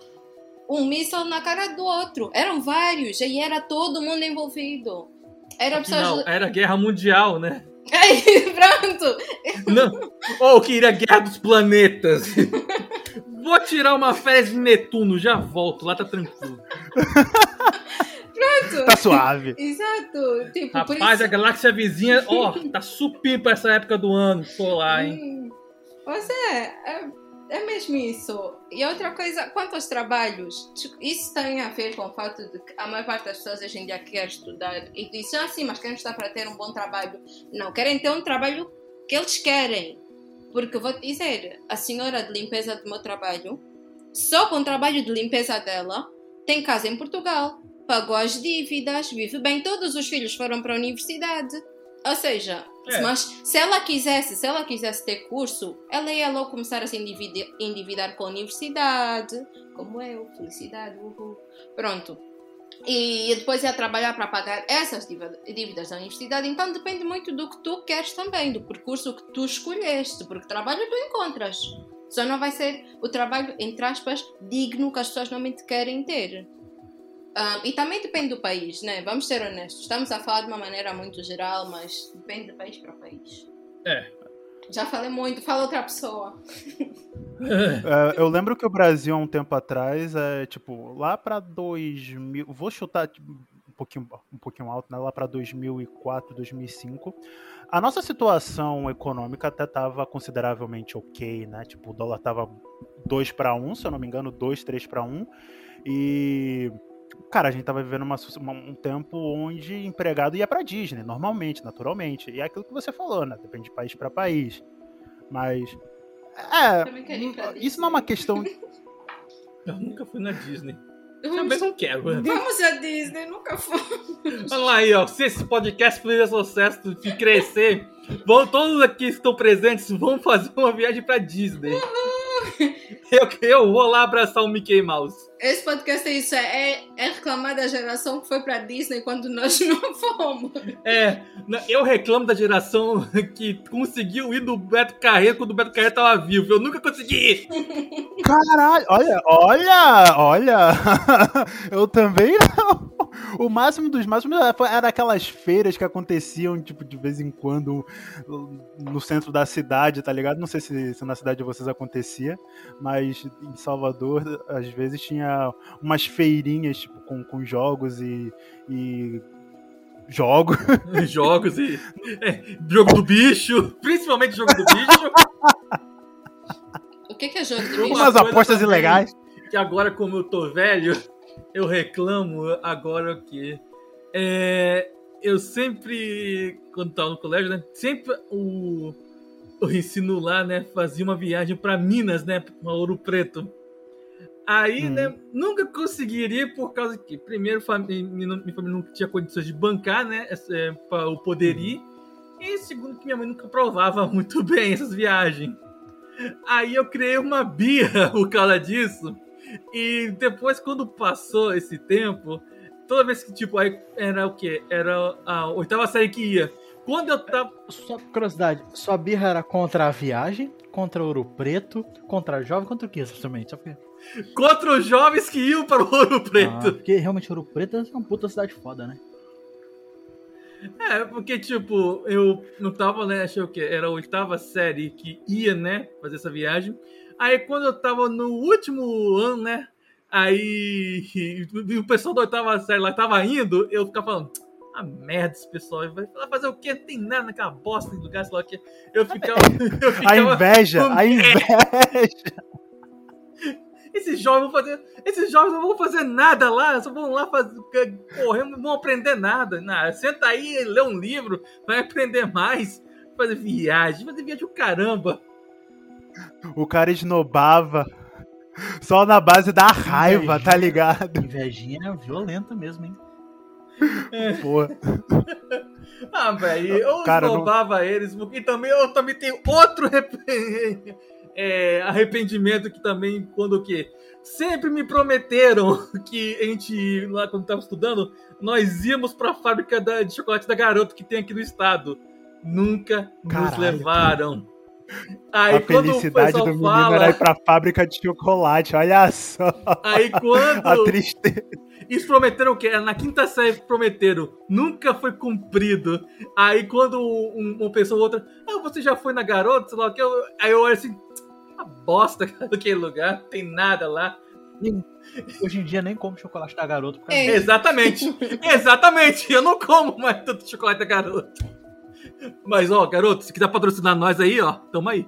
um míssil na cara do outro. Eram vários, e era todo mundo envolvido. Era, pessoas... não, era guerra mundial, né? Aí, pronto! Não. Ou oh, queria Guerra dos Planetas. Vou tirar uma férias em Netuno, já volto, lá tá tranquilo. Pronto. Tá suave. Exato. Tipo, Rapaz, isso... a galáxia vizinha, ó, tá supim pra essa época do ano. Tô lá, hein? Hum. Pois é, é é mesmo isso. E outra coisa, quanto aos trabalhos, isso tem a ver com o fato de que a maior parte das pessoas hoje em dia quer estudar e dizem assim, mas querem estudar para ter um bom trabalho. Não, querem ter um trabalho que eles querem. Porque vou dizer, a senhora de limpeza do meu trabalho, só com o trabalho de limpeza dela, tem casa em Portugal, pagou as dívidas, vive bem, todos os filhos foram para a universidade. Ou seja, é. mas se ela quisesse, se ela quisesse ter curso, ela ia logo começar a se endividar, endividar com a universidade, como eu, felicidade, uhul. Pronto. E depois ia trabalhar para pagar essas dívidas da universidade. Então depende muito do que tu queres também, do percurso que tu escolheste, porque trabalho tu encontras. Só não vai ser o trabalho, entre aspas, digno que as pessoas normalmente querem ter. Um, e também depende do país, né? Vamos ser honestos. Estamos a falar de uma maneira muito geral, mas depende de país para país. É. Já falei muito, fala outra pessoa. é, eu lembro que o Brasil, há um tempo atrás, é tipo, lá para 2000. Vou chutar tipo, um pouquinho, um pouquinho alto, né? Lá para 2004, 2005. A nossa situação econômica até estava consideravelmente ok, né? Tipo, o dólar tava 2 para 1, se eu não me engano, 2, 3 para 1. E cara, a gente tava vivendo uma, uma, um tempo onde empregado ia pra Disney, normalmente, naturalmente. E é aquilo que você falou, né? Depende de país para país. Mas. É. Isso não é uma questão. Eu nunca fui na Disney. Também não quero. Vamos a Disney, nunca foi. Olha lá aí, ó. Se esse podcast fizer sucesso e crescer, vão, todos aqui que estão presentes vão fazer uma viagem pra Disney. Eu, eu vou lá abraçar o Mickey Mouse. Esse podcast é isso, é, é reclamar da geração que foi pra Disney quando nós não fomos. É, eu reclamo da geração que conseguiu ir do Beto Carreiro quando o Beto Carreiro tava vivo. Eu nunca consegui ir. Caralho, olha, olha, olha. Eu também não. O máximo dos máximos era aquelas feiras que aconteciam, tipo, de vez em quando no centro da cidade, tá ligado? Não sei se, se na cidade de vocês acontecia, mas em Salvador, às vezes tinha umas feirinhas, tipo, com, com jogos e. e jogos. Jogos e. é, jogo do bicho. Principalmente jogo do bicho. O que, que é jogo Uma bicho? Umas apostas também. ilegais. que agora, como eu tô velho, eu reclamo agora que é, eu sempre, quando tava no colégio, né, sempre o, o ensino lá, né, fazia uma viagem pra Minas, né, pra Ouro Preto. Aí, Hum. né, nunca conseguiria por causa que, primeiro, minha família não tinha condições de bancar, né, é, pra eu poder ir. E segundo, que minha mãe nunca provava muito bem essas viagens. Aí eu criei uma birra por causa disso. E depois, quando passou esse tempo, toda vez que, tipo, aí era o quê? Era a oitava série que ia. Quando eu tava. Só curiosidade, sua birra era contra a viagem, contra Ouro Preto, contra a jovem, contra o que exatamente? Só porque... Contra os jovens que iam para o Ouro Ah, Preto. porque realmente Ouro Preto é uma puta cidade foda, né? É, porque, tipo, eu não tava, né? Achei o quê? Era a oitava série que ia, né? Fazer essa viagem. Aí, quando eu tava no último ano, né? Aí e o pessoal da oitava série lá tava indo, eu ficava falando. Ah, merda, esse pessoal vai lá fazer o quê? Não tem nada naquela bosta de lugar, sei lá o quê. Eu ficava. Eu A ficava inveja, a inveja. esses jovens vão fazer. Esses jovens não vão fazer nada lá, só vão lá fazer, correr, não vão aprender nada. Não, senta aí e lê um livro, vai aprender mais. Fazer viagem, fazer viagem o caramba. O cara esnobava só na base da raiva, tá ligado? Invejinha violenta mesmo, hein? Pô, Ah, velho, eu Cara, não- eles, e também eu também tenho outro é, arrependimento que também, quando o quê? Sempre me prometeram que a gente, lá quando tava estudando, nós íamos pra fábrica da- de chocolate da Garoto que tem aqui no estado. Nunca nos Caralho. levaram. Aí a quando o felicidade pessoal do menino fala, era ir pra fábrica de chocolate, olha só aí quando a tristeza. Eles prometeram o quê? Na quinta série prometeram. Nunca foi cumprido. Aí quando um- uma pessoa ou outra. Ah, você já foi na garota? Sei lá o que. eu- Aí eu olho assim. Uma bosta cara, daquele lugar. Não tem nada lá. Hoje em dia nem como chocolate da garoto É. Exatamente. Exatamente. Eu não como mais tanto chocolate da garota. Mas, ó, garoto, se quiser patrocinar nós aí, ó, tamo aí.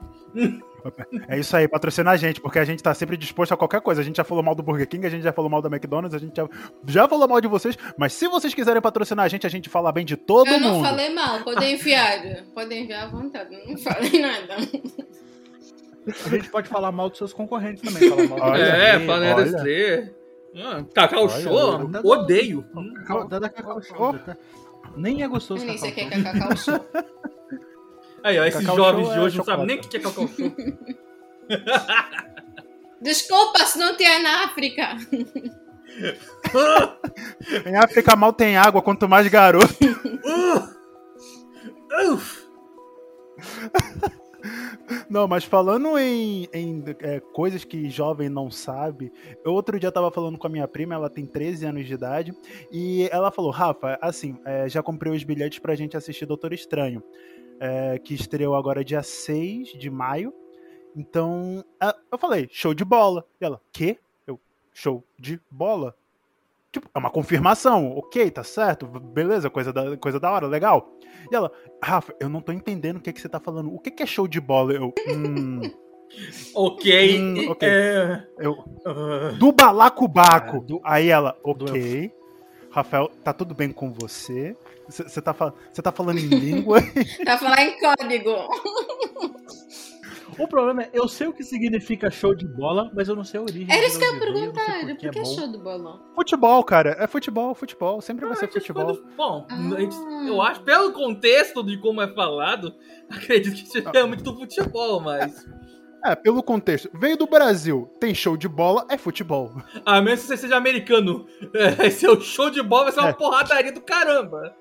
É isso aí, patrocina a gente, porque a gente tá sempre disposto a qualquer coisa. A gente já falou mal do Burger King, a gente já falou mal da McDonald's, a gente já, já falou mal de vocês, mas se vocês quiserem patrocinar a gente, a gente fala bem de todo Eu não mundo. falei mal, podem enviar. Podem enviar à vontade, não falei nada. A gente pode falar mal dos seus concorrentes também. Falar mal Olha é, aí, falando olha. assim. Ah, Cacau Olha, Show, olha. odeio. Cacau, da Cacau Show, tá? Nem é gostoso Eu nem sei o que é Cacau Show. Aí, ó, esses Cacau jovens de é hoje não sabem nem o que é Cacau Show. Desculpa se não tinha na África. Em África mal tem água, quanto mais garoto. Uh! Uf! Não, mas falando em, em, é, coisas que jovem não sabe, eu outro dia tava falando com a minha prima, ela tem 13 anos de idade, e ela falou, Rafa, assim, é, já comprei os bilhetes pra gente assistir Doutor Estranho, é, que estreou agora dia 6 de maio, então, eu falei, show de bola. E ela, quê? Eu, show de bola? Tipo, é uma confirmação, ok, tá certo, beleza, coisa da, coisa da hora, legal. E ela, Rafa, eu não tô entendendo o que, que você tá falando. O que, que é show de bola? Eu, hum, Ok. Hum, ok. É... eu, ah, do balacobaco. É, do- Aí ela, do ok. Rafael, tá tudo bem com você? Você tá, tá falando em língua? Tá falando em código. O problema é, eu sei o que significa show de bola, mas eu não sei a origem. Era isso que eu ia perguntar. por Por que é é show de bola? Futebol, cara. É futebol, futebol. Sempre vai ser Ah, a gente futebol. quando- Bom, Ah. gente- eu acho, pelo contexto de como é falado, acredito que seja realmente do futebol, mas. É, pelo contexto. Veio do Brasil, tem show de bola, é futebol. A menos que você seja americano, é, seu show de bola vai ser uma É. porradaria do caramba.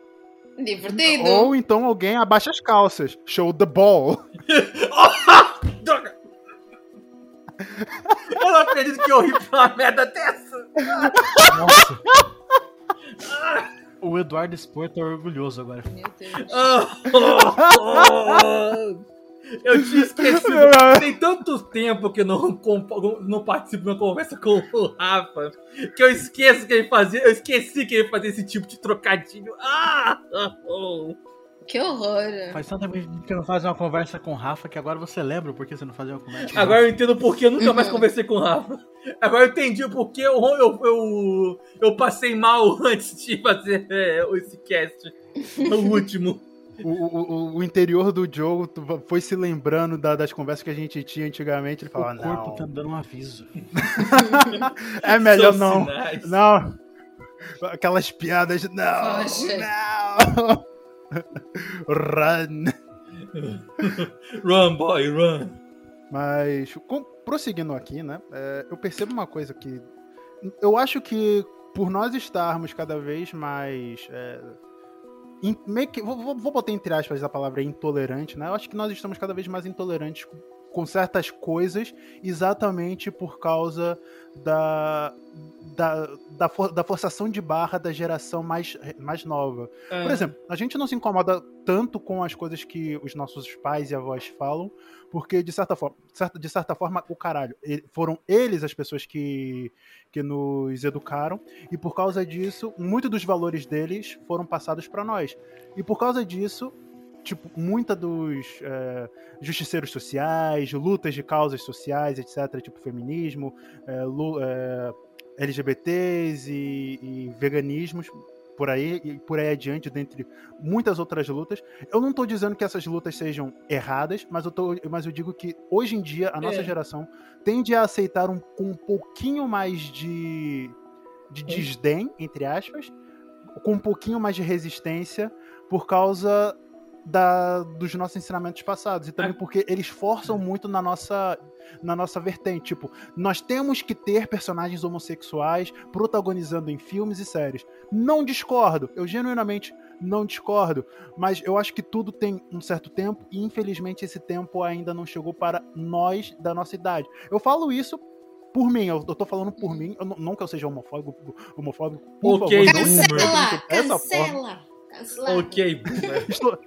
Divertido. Ou então alguém abaixa as calças. Show the ball. Droga! Eu não acredito que eu ri pra uma merda dessa. Nossa. o Eduardo Spor tá orgulhoso agora. Meu Deus. Ah, oh, oh. Eu tinha esquecido. Tem tanto tempo que eu não, não participo de uma conversa com o Rafa que eu esqueço que ele fazia. Eu esqueci que ele fazia esse tipo de trocadilho. Ah! oh, oh. Que horror. Faz tanto tempo que eu não faz uma conversa com o Rafa que agora você lembra por que você não fazia uma conversa com o Agora eu entendo por que eu nunca mais conversei com o Rafa. Agora eu entendi o porquê eu, eu, eu, eu passei mal antes de fazer é, esse cast. O último. O, o- o- o interior do jogo foi se lembrando da- das conversas que a gente tinha antigamente. Ele falava, O corpo não, tá me dando um aviso. é melhor São não. sinais. Não. Aquelas piadas, não, Foge. não. Run. Run, boy, run. Mas, com- prosseguindo aqui, né? é, eu percebo uma coisa que. Eu acho que por nós estarmos cada vez mais. é, in- que- vou, vou- vou botar entre aspas a palavra intolerante, né? Eu acho que nós estamos cada vez mais intolerantes com, certas coisas, exatamente por causa da. Da, da, for- da forçação de barra da geração mais, mais nova. Por exemplo, a gente não se incomoda tanto com as coisas que os nossos pais e avós falam, porque de certa forma, de certa forma, o caralho, foram eles as pessoas que, que nos educaram, e por causa disso, muitos dos valores deles foram passados para nós. E por causa disso, tipo, muita dos é, justiceiros sociais, lutas de causas sociais, etc., tipo feminismo, é, lu- é, LGBTs e, e veganismos, por aí e por aí adiante, dentre muitas outras lutas. Eu não tô dizendo que essas lutas sejam erradas, mas eu, tô, mas eu digo que hoje em dia a nossa É. geração tende a aceitar um, com um pouquinho mais de, de desdém, entre aspas, com um pouquinho mais de resistência por causa da, dos nossos ensinamentos passados e também porque eles forçam muito na nossa na nossa vertente, tipo, nós temos que ter personagens homossexuais protagonizando em filmes e séries. Não discordo, eu genuinamente não discordo, mas eu acho que tudo tem um certo tempo e infelizmente esse tempo ainda não chegou para nós da nossa idade. Eu falo isso por mim, eu, eu tô falando por mim, eu não, não que eu seja homofóbico, homofóbico por Ok, favor, não boomer. interpretem Cancela! dessa forma. Cancela! Cancela! Ok, boomer. Estou,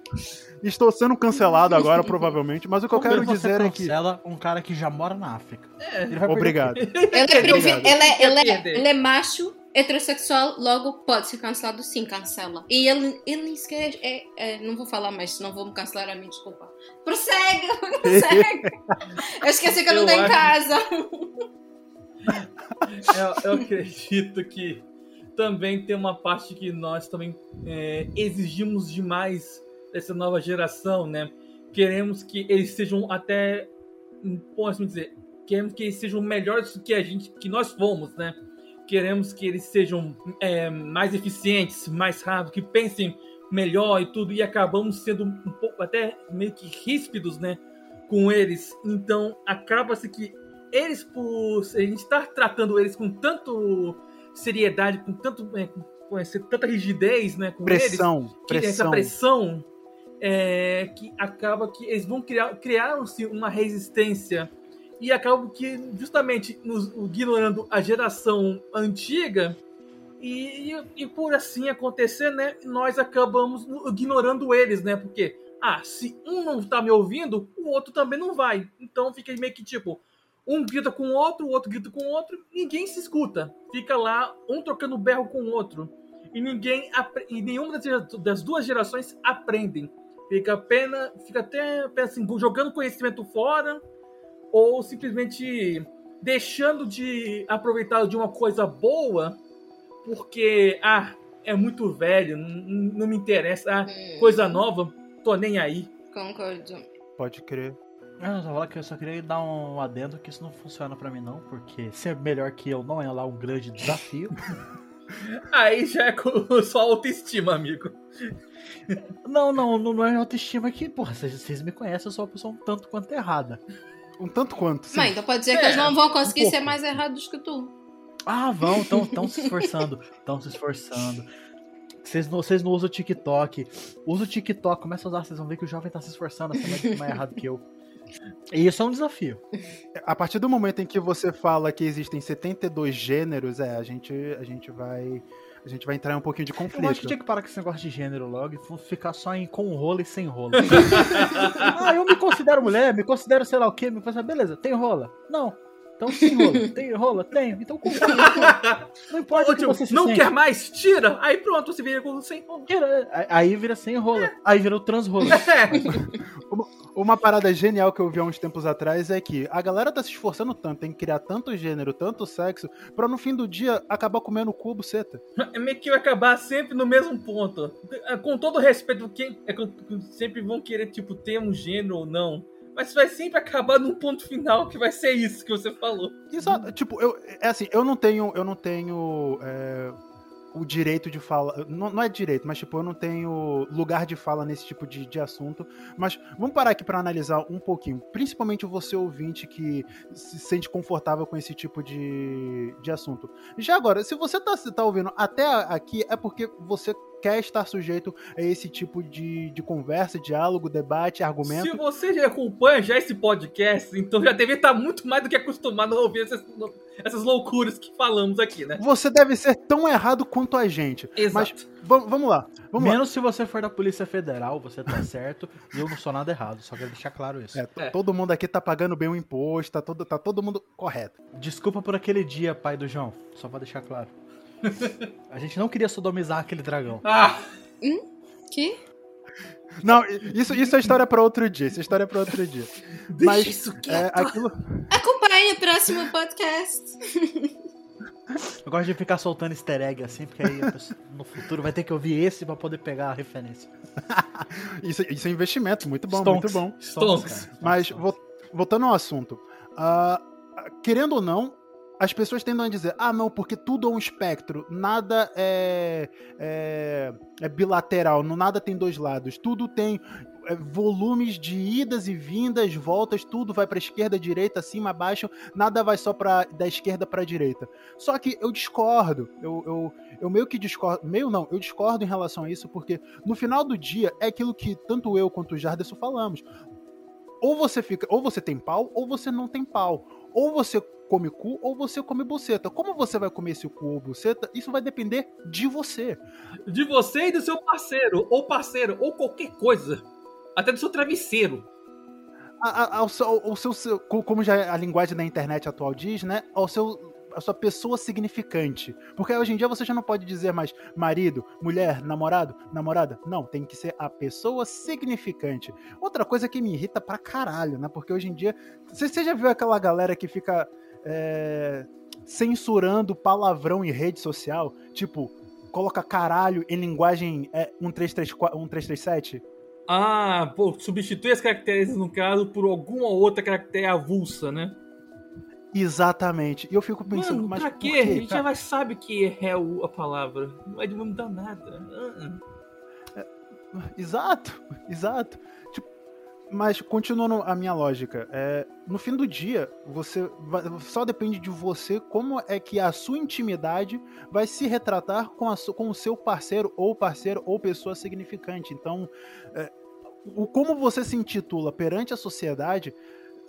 estou sendo cancelado agora, provavelmente, mas o que eu Como quero você dizer é que. cancela um cara que já mora na África. É. Ele vai perder- Obrigado. Ele é, Obrigado. ele, é, ele, é, ele é macho, heterossexual, logo pode ser cancelado sim, cancela. E ele, ele nem sequer é, é- Não vou falar mais, senão vou me cancelar a mim, desculpa. Prossegue! Prossegue! Eu esqueci que eu não Eu tenho acho- casa. eu, eu acredito que também tem uma parte que nós também é, exigimos demais dessa nova geração, né? Queremos que eles sejam até, hum, posso dizer, queremos que eles sejam melhores do que a gente, que nós fomos, né? Queremos que eles sejam é, mais eficientes, mais rápidos, que pensem melhor e tudo, e acabamos sendo um pouco até meio que ríspidos, né? Com eles. Então acaba-se que eles, por a gente estar tratando eles com tanto seriedade, com tanto é, com, essa- tanta rigidez, né, com eles, Pressão, essa pressão. pressão é, que acaba que eles vão criar criaram-se uma resistência e acabam que justamente nos ignorando a geração antiga e, e, e por assim acontecer, né, nós acabamos ignorando eles, né, porque ah, se um não tá me ouvindo, o outro também não vai. Então fica meio que tipo, um grita com o outro, o outro grita com o outro, ninguém se escuta. Fica lá, um trocando berro com o outro. E ninguém e nenhuma das, duas gerações aprendem. Fica apenas, fica até assim, jogando conhecimento fora ou simplesmente deixando de aproveitar de uma coisa boa porque ah, é muito velho, não me interessa, ah, Hum, coisa nova, tô nem aí. Concordo. Pode crer. Eu não, que eu só queria dar um adendo que isso não funciona pra mim não, porque ser melhor que eu não é lá um grande desafio. Aí já é com sua autoestima, amigo. não, não, não é autoestima que, porra, vocês, me conhecem, eu sou uma pessoa um tanto quanto errada. Um tanto quanto. sim. Mãe, então pode dizer que É, eles não vão conseguir um ser mais errados que tu. Ah, vão, estão tão se esforçando, estão se esforçando. Vocês não, vocês não usam o TikTok. Usa o TikTok, começa a usar, vocês vão ver que o jovem tá se esforçando a ser mais, mais errado que eu. E isso é um desafio. A partir do momento em que você fala que existem 72 gêneros, é, a gente, a gente vai. A gente vai entrar em um pouquinho de Eu acho que conflito. tinha que parar com esse negócio de gênero logo e ficar só em com rola e sem rola. ah, eu me considero mulher, me considero sei lá o quê, me considero, beleza, tem rola? Não. Então sem rola. Tem rola? Tenho. Então com rola. Não importa Ô, o que tio, você se não sente. quer mais? Tira! Aí pronto, você vira com sem rola. Aí vira sem rola. Aí vira o transrola. Uma parada genial que eu vi há uns tempos atrás é que a galera tá se esforçando tanto em criar tanto gênero, tanto sexo, pra no fim do dia acabar comendo cu buceta. É meio que vai acabar sempre no mesmo ponto. Com todo respeito, quem é que sempre vão querer, tipo, ter um gênero ou não. Mas vai sempre acabar num ponto final que vai ser isso que você falou. Exato. Tipo, eu, é assim, eu não tenho, eu não tenho é, o direito de falar. Não, não é direito, mas tipo, eu não tenho lugar de fala nesse tipo de, de assunto. Mas vamos parar aqui pra analisar um pouquinho. Principalmente você ouvinte que se sente confortável com esse tipo de, de assunto. Já agora, se você tá, tá ouvindo até aqui, é porque você quer estar sujeito a esse tipo de, de conversa, diálogo, debate, argumento. Se você já acompanha já esse podcast, então já deve estar muito mais do que acostumado a ouvir essas, essas loucuras que falamos aqui, né? Você deve ser tão errado quanto a gente. Exato. Mas va- vamos lá. Vamos lá. Menos se você for da Polícia Federal, você tá certo. e eu não sou nada errado. Só quero deixar claro isso. É, É. Todo mundo aqui tá pagando bem o imposto, tá todo, tá todo mundo correto. Desculpa por aquele dia, pai do João. Só pra deixar claro. A gente não queria sodomizar aquele dragão. Ah, Que? Não, isso, isso é história pra outro dia. Isso é história pra outro dia. deixa Mas, isso É, quieto. aquilo, Acompanhe o próximo podcast. Eu gosto de ficar soltando easter egg assim, porque aí pessoa, no futuro vai ter que ouvir esse pra poder pegar a referência. isso, isso é investimento, muito bom, Stonks. muito bom. Stonks. Mas Stonks. vol- voltando ao assunto, ah, querendo ou não, as pessoas tendem a dizer, ah, não, porque tudo é um espectro, nada é, é, é bilateral, nada tem dois lados, tudo tem é, volumes de idas e vindas, voltas, tudo vai para esquerda, direita, acima, abaixo, nada vai só da esquerda para direita. Só que eu discordo, eu, eu, eu meio que discordo, meio não, eu discordo em relação a isso, porque no final do dia é aquilo que tanto eu quanto o Jarderson falamos ou você fica, ou você tem pau, ou você não tem pau. Ou você come cu, ou você come buceta. Como você vai comer esse cu ou buceta, isso vai depender de você. De você e do seu parceiro, ou parceiro, ou qualquer coisa. Até do seu travesseiro. A, a- ao seu, ao seu- seu- co- como já a linguagem da internet atual diz, né? Ao seu a sua pessoa significante. Porque hoje em dia você já não pode dizer mais marido, mulher, namorado, namorada. Não, tem que ser a pessoa significante. Outra coisa que me irrita pra caralho, né? Porque hoje em dia. Você, você já viu aquela galera que fica é, censurando palavrão em rede social? Tipo, coloca caralho em linguagem é, 1334 1337? Ah, pô, substitui as caracteres no caso por alguma outra caractere avulsa, né? Exatamente. E eu fico pensando, Mano, mas pra por quê? quê? A gente cara? já vai sabe que é o- a palavra. Não vai mudar nada. Ah, Exato, exato. Mas continuando a minha lógica, é, no fim do dia, você vai- só depende de você como é que a sua intimidade vai se retratar com, a com o seu parceiro ou parceiro ou pessoa significante. Então, é, o como você se intitula perante a sociedade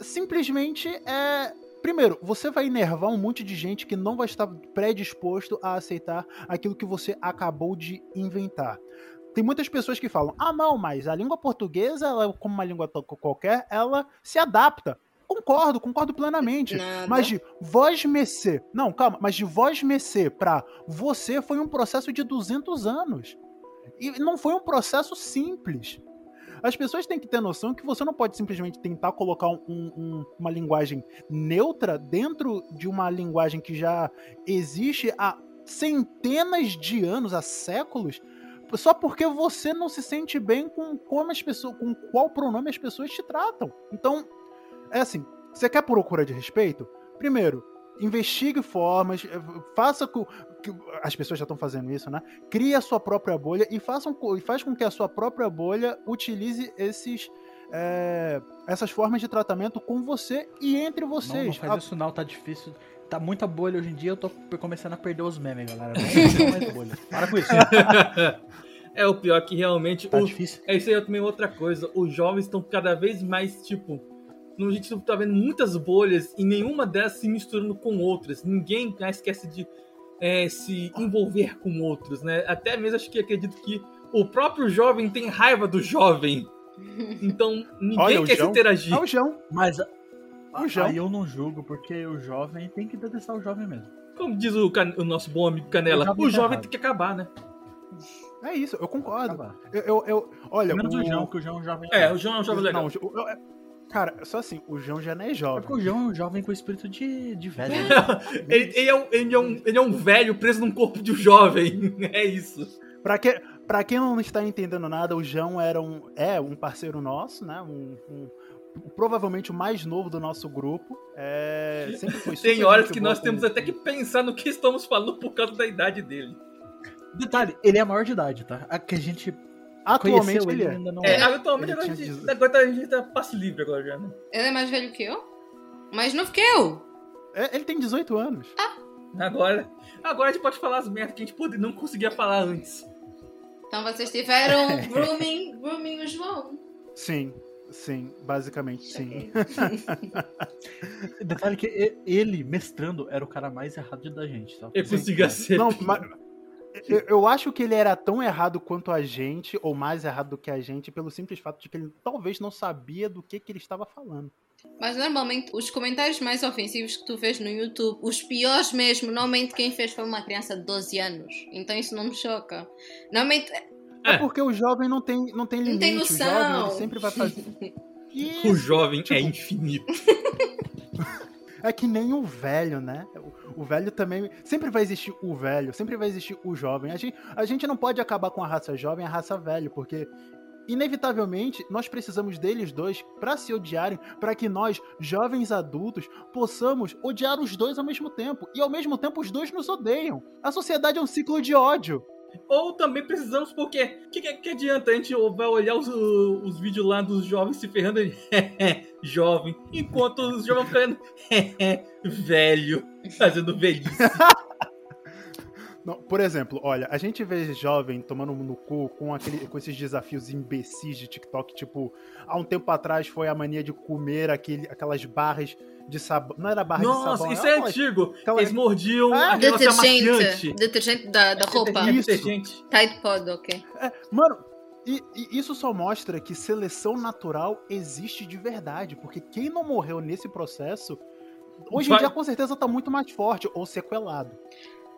simplesmente é Primeiro, você vai enervar um monte de gente que não vai estar predisposto a aceitar aquilo que você acabou de inventar. Tem muitas pessoas que falam: ah, não, mas a língua portuguesa, ela, como uma língua qualquer, ela se adapta. Concordo, concordo plenamente. Nada. Mas de voz mecê. Não, calma, mas de voz mecê pra você foi um processo de 200 anos. E não foi um processo simples. As pessoas têm que ter noção que você não pode simplesmente tentar colocar um- um- uma linguagem neutra dentro de uma linguagem que já existe há centenas de anos, há séculos, só porque você não se sente bem com como as pessoas, com qual pronome as pessoas te tratam. Então, É assim, você quer procura de respeito? Primeiro, investigue formas, eh, faça com que as pessoas já estão fazendo isso, né? Crie a sua própria bolha e façam co- e faz com que a sua própria bolha utilize esses é, essas formas de tratamento com você e entre Não, não vocês. faz A- isso não, tá difícil. Tá muita bolha hoje em dia, eu tô começando a perder os memes, galera. Não bolha. Para com isso. é o pior que realmente. Tá o- difícil. É isso aí é também outra coisa. Os jovens estão cada vez mais, tipo. A gente tá vendo muitas bolhas e nenhuma delas se misturando com outras. Ninguém mais esquece de é, se envolver com outros, né? Até mesmo acho que acredito que o próprio jovem tem raiva do jovem. Então ninguém Olha, quer se interagir. É o João. Mas O João. aí eu não julgo, porque o jovem tem que detestar o jovem mesmo. Como diz o, Can- o nosso bom amigo Canela, O jovem o jovem tem que acabar, né? É isso, eu concordo. Eu, eu, eu- olha, Menos o o João, que o João é um jovem. É, o João é um jovem legal. Não, o- eu- cara, só assim, o João já não é É jovem. porque o João é um jovem com espírito de, de velho. né? Ele, ele é um, ele, é um, ele é um velho preso num corpo de um jovem. É isso. Pra, que, pra quem não está entendendo nada, o João era um, é um parceiro nosso, né? Um, um- provavelmente o mais novo do nosso grupo. É, sempre foi Tem horas que nós temos até que pensar no que estamos falando por causa da idade dele. Detalhe, ele é maior de idade, tá? A que a gente Atualmente conheceu ele é. ainda não É, é. atualmente Ele agora a, gente, dezo- agora tá- a gente tá passe livre agora já, né? Ele é mais velho que eu? Mais novo que eu? É, Ele tem 18 anos. Agora, agora a gente pode falar as merdas que a gente não conseguia falar antes. Então vocês tiveram grooming, grooming o João. Sim, sim, basicamente sim. Detalhe que ele, mestrando, era o cara mais errado da gente, tá? Eu conseguia ser. Não, mas eu, eu acho que ele era tão errado quanto a gente, ou mais errado do que a gente, pelo simples fato de que ele talvez não sabia do que, que ele estava falando. Mas normalmente os comentários mais ofensivos que tu vês no YouTube, os piores mesmo, normalmente quem fez foi uma criança de 12 anos. Então isso não me choca. Normalmente É, É. porque o jovem não tem, não tem limite. tem o noção. jovem ele sempre vai fazer. O jovem Tipo- é infinito. É que nem o velho, né? O, o velho também. Sempre vai existir o velho, sempre vai existir o jovem. A gente, a gente não pode acabar com a raça jovem e a raça velho, porque. Inevitavelmente, nós precisamos deles dois para se odiarem, para que nós, jovens adultos, possamos odiar os dois ao mesmo tempo. E ao mesmo tempo, os dois nos odeiam. A sociedade é um ciclo de ódio. Ou também precisamos, porque que, que, que adianta a gente vai olhar os, os vídeos lá dos jovens se ferrando e jovem, enquanto os jovens ficando velho, fazendo velhice. Não, por exemplo, olha, a gente vê jovem tomando no cu com, aquele, com esses desafios imbecis de TikTok, tipo, há um tempo atrás foi a mania de comer aquele, aquelas barras de sabão. Não era barra de Nossa, sabão. isso era é antigo. aquela- Eles mordiam Ah, negócio detergente, detergente da, da roupa. É Isso. detergente. Tide Pod, ok. É, mano, e, e isso só mostra que seleção natural existe de verdade, porque quem não morreu nesse processo, hoje em Vai- dia com certeza tá muito mais forte, ou sequelado,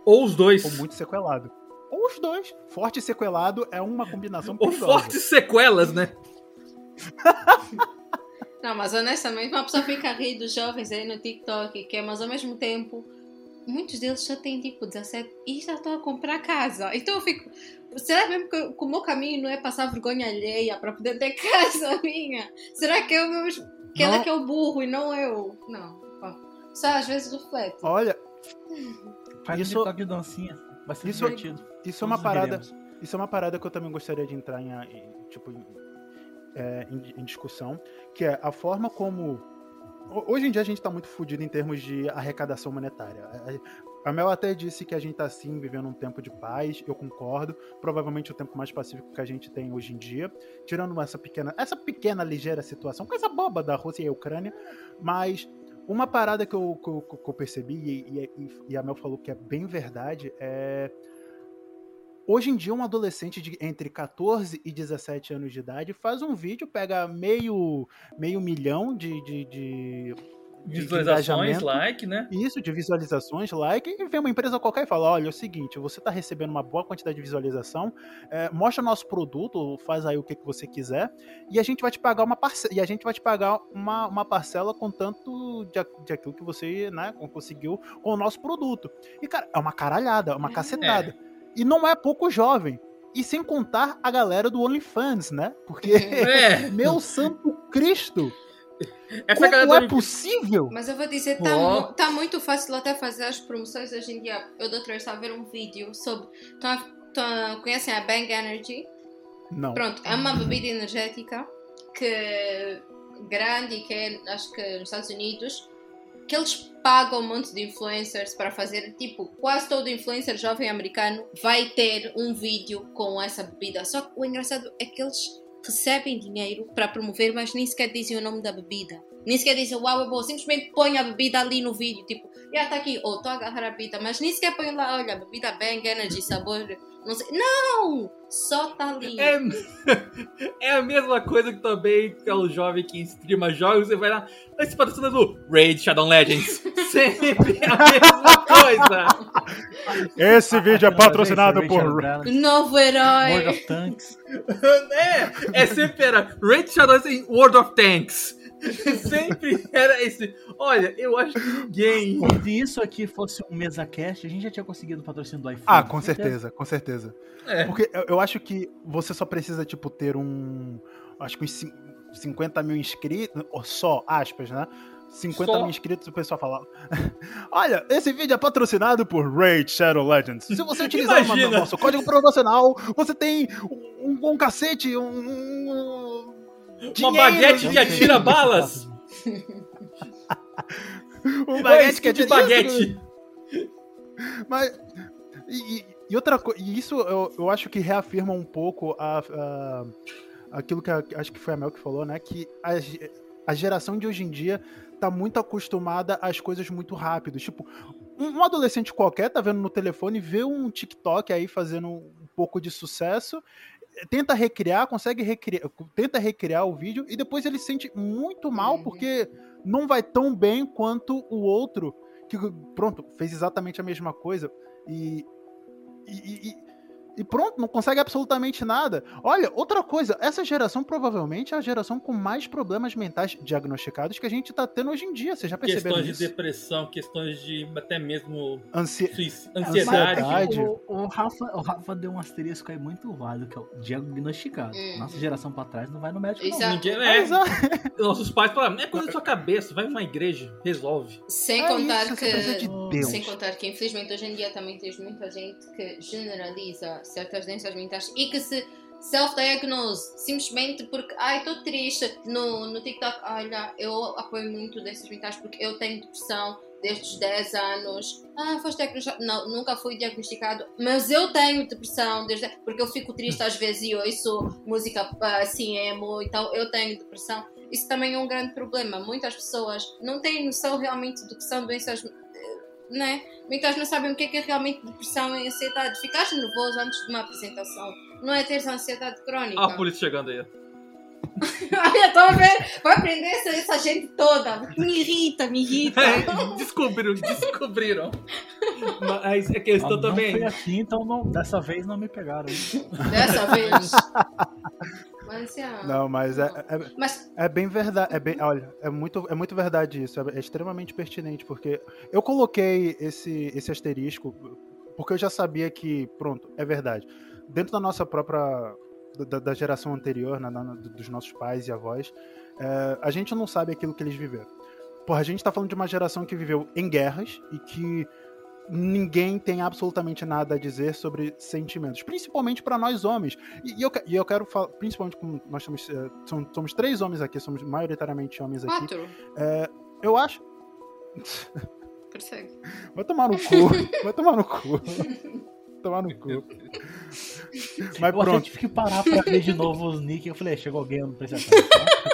Ou os dois. ou muito sequelado. Ou os dois. Forte e sequelado é uma combinação Ou perigosa. fortes sequelas, né? Não, mas honestamente, uma pessoa fica a rir dos jovens aí no TikTok, que é, mas ao mesmo tempo, muitos deles já têm tipo 17 e já estão a comprar casa. Então eu fico. Será mesmo que, que o meu caminho não é passar vergonha alheia para poder ter casa minha? Será que eu mesmo. Que ela que é o burro e não eu? Não. Só às vezes reflete. Olha, Faz Isso- um TikTok de dancinha. Vai ser Isso- divertido. isso é uma parada. veremos. Isso é uma parada que eu também gostaria de entrar em, em- tipo, em, é, em- em discussão, que é a forma como. ho- Hoje em dia a gente tá muito fodido em termos de arrecadação monetária. A- Mel até disse que a gente tá sim vivendo um tempo de paz, eu concordo. Provavelmente o tempo mais pacífico que a gente tem hoje em dia, tirando essa pequena, essa pequena ligeira situação, coisa boba da Rússia e Ucrânia, mas uma parada que eu, que que eu percebi, e, e- e a Mel falou que é bem verdade, é. Hoje em dia, um adolescente de entre 14 e 17 anos de idade faz um vídeo, pega meio, meio milhão de, de, de Visualizações, engajamento. like, né? Isso, de visualizações, like, e vem uma empresa qualquer e fala: olha, é o seguinte, você está recebendo uma boa quantidade de visualização, é, mostra nosso produto, faz aí o que, que você quiser, e a gente vai te pagar uma parcela, e a gente vai te pagar uma, uma parcela com tanto de, de aquilo que você né, conseguiu com o nosso produto. E, cara, é uma caralhada, é uma cacetada. E não é pouco jovem. E sem contar a galera do OnlyFans, né? Porque, É. meu santo Cristo! Essa galera Como é do- possível? Mas eu vou dizer, tá, Ó. mu- tá muito fácil até fazer as promoções hoje em dia. Eu doutor estava a ver um vídeo sobre. Tão tão a- conhecem a Bang Energy? Não. Pronto, é uma bebida energética que grande e que é, acho que nos Estados Unidos, que eles pagam um monte de influencers para fazer, tipo, quase todo influencer jovem americano vai ter um vídeo com essa bebida. Só que o engraçado é que eles recebem dinheiro para promover, mas nem sequer dizem o nome da bebida. Nem sequer dizem, uau, é bom, simplesmente põe a bebida ali no vídeo, tipo, já está aqui, ou estou a agarrar a bebida, mas nem sequer põe lá, olha, bebida Bang Energy, sabor, não sei. Não! Só está ali. É, é a mesma coisa que também que é o jovem que streama jogos, você vai lá, esse patrocínio do Raid Shadow Legends. Sempre a mesma coisa. Esse vídeo é patrocinado por. Novo herói. World of Tanks. É, é sempre era Raid Shadow Legends em World of Tanks. Sempre era esse. Olha, eu acho que ninguém. Se isso aqui fosse um mesa cast, a gente já tinha conseguido o patrocínio do iPhone. Ah, com certeza, com certeza. É. Porque eu, eu acho que você só precisa, tipo, ter um. Acho que uns cin- 50 mil inscritos. ou Só, aspas, né? 50 Só. mil inscritos o pessoal fala. Olha, esse vídeo é patrocinado por Raid Shadow Legends. Se você utilizar o nosso código promocional, você tem um, um cacete, um. um Uma dinheiro, baguete que atira balas. Um Baguete que de atira baguete. Mas. E, e- outra coisa. Isso eu, eu acho que reafirma um pouco a, a- aquilo que a- acho que foi a Mel que falou, né? Que a, a geração de hoje em dia tá muito acostumada às coisas muito rápido. Tipo, um, um adolescente qualquer tá vendo no telefone, vê um TikTok aí fazendo um pouco de sucesso. Tenta recriar, consegue recriar, tenta recriar o vídeo e depois ele se sente muito mal Uhum. porque não vai tão bem quanto o outro que, pronto, fez exatamente a mesma coisa e, e, e- e pronto, não consegue absolutamente nada. Olha, outra coisa, essa geração provavelmente é a geração com mais problemas mentais diagnosticados que a gente tá tendo hoje em dia. Vocês já perceberam Questões de isso? depressão, questões de até mesmo Ansi... ansiedade. Ansiedade. O, o Rafa, o Rafa deu um asterisco aí muito válido, que é o diagnosticado. Uhum. Nossa geração pra trás não vai no médico, não. Exato. Ninguém, É, é, exato. nossos pais falaram, não é coisa da sua cabeça, vai numa igreja, resolve. Sem É contar isso, você que. de Deus. Sem contar que, infelizmente, hoje em dia também tens muita gente que generaliza certas doenças mentais e que se self-diagnose simplesmente porque, ai, estou triste no, no TikTok. Olha, eu apoio muito doenças mentais porque eu tenho depressão desde os 10 anos. Ah, foste diagnosticado? Não, nunca fui diagnosticado, mas eu tenho depressão desde. Porque eu fico triste às vezes e ouço música ah, assim, emo, então eu tenho depressão. Isso também é um grande problema. Muitas pessoas não têm noção realmente do que são doenças né? Muitas não sabem o que é, que é realmente depressão e ansiedade. Ficares nervoso antes de uma apresentação não é teres ansiedade crónica. Ó a polícia chegando aí. Olha, estou a ver, vai prender essa, essa gente toda. Me irrita, me irrita. descobriram, descobriram. Mas é que eles Ah, estão não também. foi assim, então não- dessa vez não me pegaram. Dessa vez. Mas, ah, Não, mas é, é, Mas, É bem verdade, é bem, olha, é muito, é muito verdade isso, é, é extremamente pertinente, porque eu coloquei esse, esse asterisco porque eu já sabia que, pronto, é verdade. Dentro da nossa própria, da, da geração anterior, né, na- na- dos nossos pais e avós, é, a gente não sabe aquilo que eles viveram. Porra, a gente tá falando de uma geração que viveu em guerras e que ninguém tem absolutamente nada a dizer sobre sentimentos, principalmente para nós homens. E, e eu, e eu quero falar, principalmente como nós somos, eh, somos, somos três homens aqui, somos maioritariamente homens aqui. quatro. Eu acho. Persegue. Vai tomar no cu. Vai tomar no cu. tomar no cu. Mas eu pronto. tive que parar pra ver de novo os nick. Eu falei, "É, chegou alguém, eu não preciso atrás.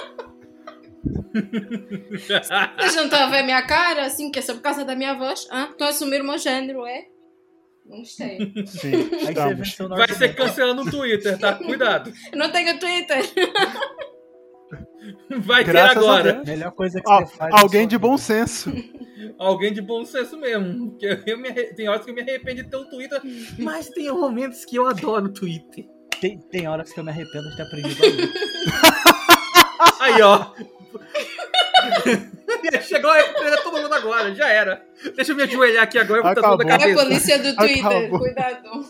Vocês não estão a ver minha cara assim, que é só por causa da minha voz? Ah, Estão a assumir o meu género, é? Não gostei. Sim, estamos. Vai ser cancelado no Twitter, tá? Cuidado. Eu não tenho Twitter. Vai ter Graças a agora. Melhor coisa que Ó, você faz. na alguém de bom senso. Alguém de bom senso mesmo. Porque eu me arre- Tem horas que eu me arrependo de ter o Twitter, mas tem momentos que eu adoro o Twitter. Tem, tem horas que eu me arrependo de ter aprendido a. Aí, ó. Chegou a todo mundo agora, já era. Deixa eu me ajoelhar aqui agora, eu vou botar Acabou. É a cabeça. polícia do Twitter, Acabou. cuidado.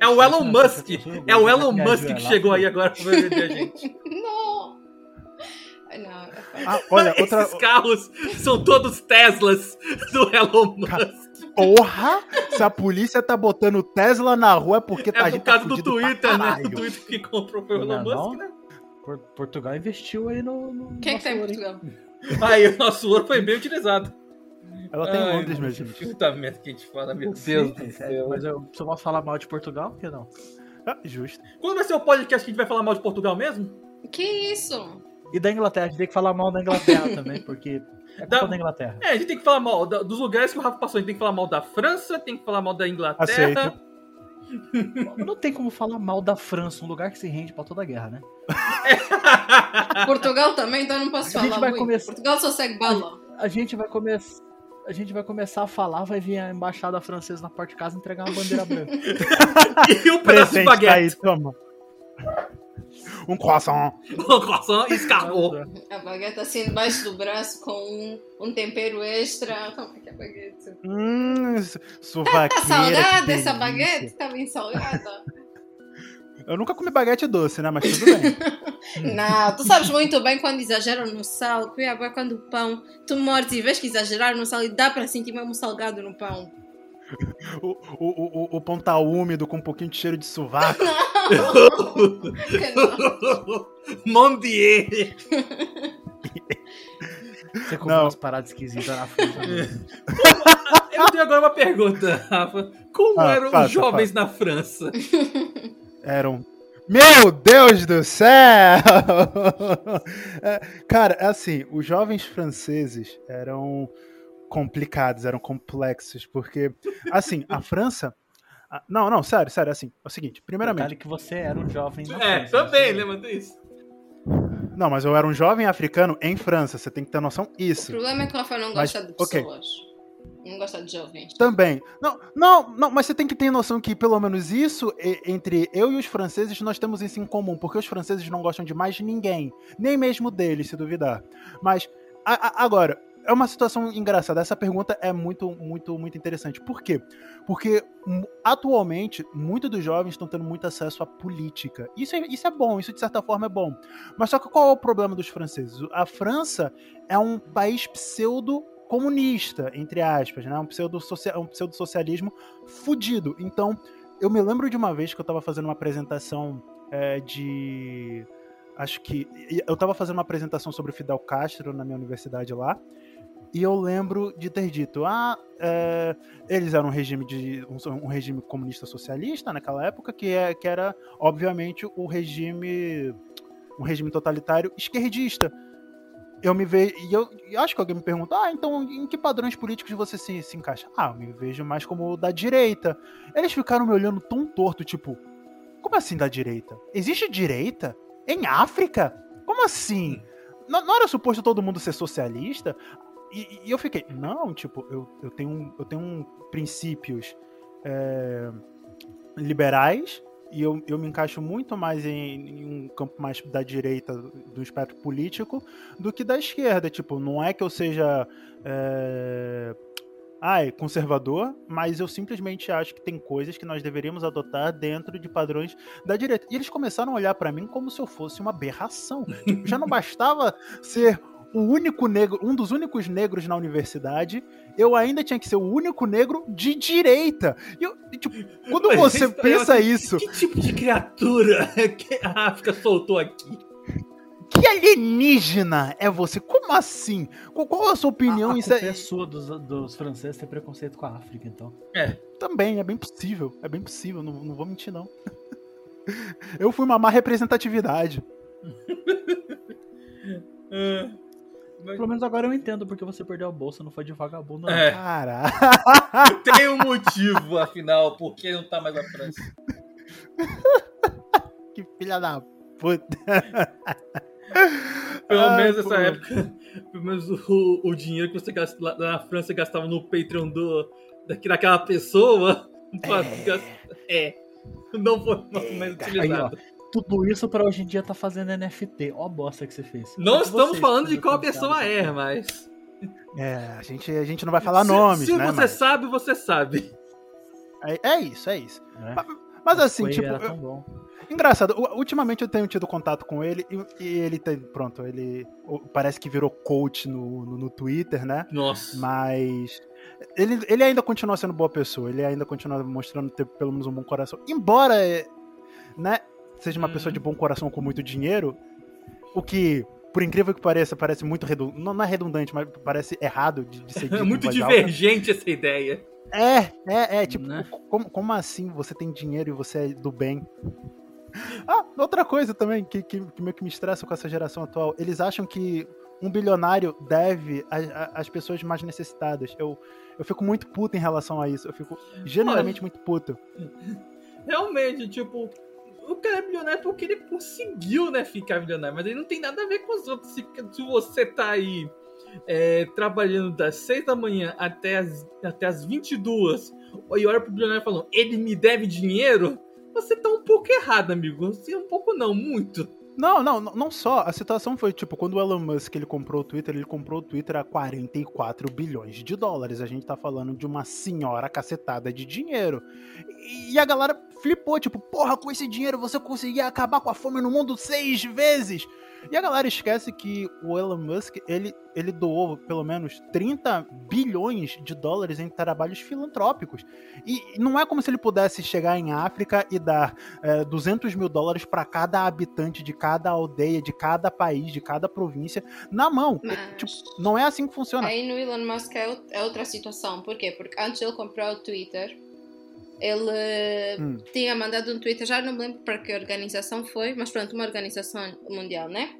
É o Elon Musk. É o Elon Musk que chegou aí agora pra vender a gente. Não. Não, Ah, olha, outra. Esses carros são todos Teslas do Elon Musk. Porra! Se a polícia tá botando Tesla na rua é porque tá É a por gente tá causa do fudido pra Twitter, né? O Twitter que comprou foi o Não, Elon Musk, não. né? Por- Portugal investiu aí no. no Quem é que tá em nosso ouro, hein? Portugal? Aí o nosso ouro foi bem utilizado. Ela tem Ai, Londres, meu gente. Puta merda que a gente fala, meu Sim, Deus do é, céu. Mas eu só posso falar mal de Portugal, por que não? Ah, justo. Quando vai ser o podcast que a gente vai falar mal de Portugal mesmo? Que isso? E da Inglaterra, a gente tem que falar mal da Inglaterra também, porque é Da- da Inglaterra. É, a gente tem que falar mal da- dos lugares que o Rafa passou. A gente tem que falar mal da França, tem que falar mal da Inglaterra. Aceito. Não tem como falar mal da França, um lugar que se rende pra toda a guerra, né? Portugal também, então eu não posso A gente falar vai muito. começar- Portugal só segue bala. A gente vai começar. A gente vai começar a falar, vai vir a embaixada francesa na porta de casa entregar uma bandeira branca. e um pedaço de Presente tá aí, baguete. toma. Um croissant. Um croissant e escargot. A baguete assim debaixo do braço com um, um tempero extra. Como é que é a baguete? Hum, Tá suvaqueira. salgada que essa baguete? Tá bem salgada? Eu nunca comi baguete doce, né? Mas tudo bem. Não, tu sabes muito bem quando exageram no sal. Cuiabá é quando o pão, tu mordes e vês que exageraram no sal e dá para sentir mesmo salgado no pão. O, o, o, o pão tá úmido com um pouquinho de cheiro de sovaco. Mondier. Você comeu Não. umas paradas esquisitas na França. Eu tenho agora uma pergunta, Rafa. Como Ah, eram faça, os jovens na França? Eram. Meu Deus do céu! É, cara, é assim, os jovens franceses eram complicados, eram complexos, porque, assim, a França. a- Não, não, sério, sério, assim, é o seguinte, primeiramente. Detalhe que você era um jovem na É, França, também, né? lembra disso? Não, mas eu era um jovem africano em França, você tem que ter noção O isso. problema é que o Rafa não Mas, gosta de ok. pessoas. Não gosta de jovens. Também. Não, não, não, mas você tem que ter noção que, pelo menos isso, entre eu e os franceses, nós temos isso em comum, porque os franceses não gostam de mais ninguém, nem mesmo deles, se duvidar. Mas, a- a- agora, é uma situação engraçada. Essa pergunta é muito, muito, muito interessante. Por quê? Porque, hum, atualmente, muitos dos jovens estão tendo muito acesso à política. Isso é, isso é bom, isso de certa forma é bom. Mas só que qual é o problema dos franceses? A França é um país pseudo comunista, entre aspas, né? Um pseudo, um pseudo socialismo fudido. Então, eu me lembro de uma vez que eu tava fazendo uma apresentação é, de. Acho que. Eu tava fazendo uma apresentação sobre Fidel Castro na minha universidade lá. E eu lembro de ter dito, ah, é, eles eram um regime de um, um regime comunista socialista naquela época, que, é, que era, obviamente, o regime um regime totalitário esquerdista. Eu me vejo. E eu e acho que alguém me pergunta: ah, então em que padrões políticos você se, se encaixa? Ah, eu me vejo mais como da direita. Eles ficaram me olhando tão torto, tipo, como assim da direita? Existe direita? Em África? Como assim? Não era suposto todo mundo ser socialista? E, e eu fiquei, não, tipo, eu, eu tenho, eu tenho princípios é, liberais e eu, eu me encaixo muito mais em, em um campo mais da direita do espectro político do que da esquerda. Tipo, não é que eu seja é, ai, conservador, mas eu simplesmente acho que tem coisas que nós deveríamos adotar dentro de padrões da direita. E eles começaram a olhar pra mim como se eu fosse uma aberração. Tipo, já não bastava ser o único negro, um dos únicos negros na universidade, eu ainda tinha que ser o único negro de direita. E eu, tipo, quando Mas você é pensa assim, isso, Que tipo de criatura que a África soltou aqui? que alienígena é você? Como assim? Qual, qual a sua opinião? a, a Isso é, é sua dos, dos franceses ter preconceito com a África, então. também é bem possível. É bem possível, não, não vou mentir, não. Eu fui uma má representatividade. Ah, mas Pelo menos agora eu entendo porque você perdeu a bolsa, não foi de vagabundo, não. É. Caralho. tem um motivo, afinal, por que não tá mais na França. Que filha da puta. Pelo Ai, menos nessa época, pelo menos o, o dinheiro que você gasta, lá na França gastava no Patreon do, daqui- daquela pessoa. gastar- É. Não foi mais utilizado. Tudo isso pra hoje em dia tá fazendo NFT. Ó a bosta que você fez. Não Mas estamos vocês falando de qual pessoa é, mas. É, a gente, a gente não vai falar se, nomes, Se né? você mas- sabe, você sabe. É, é isso, é isso. né? Mas assim, Foi- tipo, era eu- tão bom. Engraçado, ultimamente eu tenho tido contato com ele e, e ele tem. Pronto, ele parece que virou coach no, no, no Twitter, né? Nossa. Mas. Ele, ele ainda continua sendo boa pessoa, ele ainda continua mostrando ter pelo menos um bom coração. Embora, é, né, seja uma Hum. pessoa de bom coração com muito dinheiro, o que, por incrível que pareça, parece muito redundante. Não, não é redundante, mas parece errado de, de ser É dito em muito voz alta. divergente essa ideia. É, é, é, tipo, Né? como, como assim você tem dinheiro e você é do bem? Ah, outra coisa também que, que, que meio que me estressa com essa geração atual, eles acham que um bilionário deve às pessoas mais necessitadas. Eu, eu fico muito puto em relação a isso, eu fico genuinamente muito puto. Realmente, tipo, o cara é milionário porque ele conseguiu, né, ficar milionário, mas ele não tem nada a ver com os outros. Se, se você tá aí é, trabalhando das 6 da manhã até as, até as 22 e olha pro bilionário falando, ele me deve dinheiro, você tá um pouco errado, amigo. Assim, um pouco não, muito. Não, não não só. A situação foi, tipo, quando o Elon Musk ele comprou o Twitter, ele comprou o Twitter a 44 bilhões de dólares. A gente tá falando de uma senhora cacetada de dinheiro. E a galera flipou, tipo, porra, com esse dinheiro você conseguia acabar com a fome no mundo seis vezes. E a galera esquece que o Elon Musk, ele, ele doou pelo menos 30 bilhões de dólares em trabalhos filantrópicos. E não é como se ele pudesse chegar em África e dar é, 200 mil dólares para cada habitante de cada aldeia, de cada país, de cada província, na mão. Mas Tipo, não é assim que funciona. aí no Elon Musk é, é outra situação. Por quê? Porque antes ele comprar o Twitter, ele Hum. tinha mandado um Twitter, já não me lembro para que organização foi, mas pronto, uma organização mundial, né?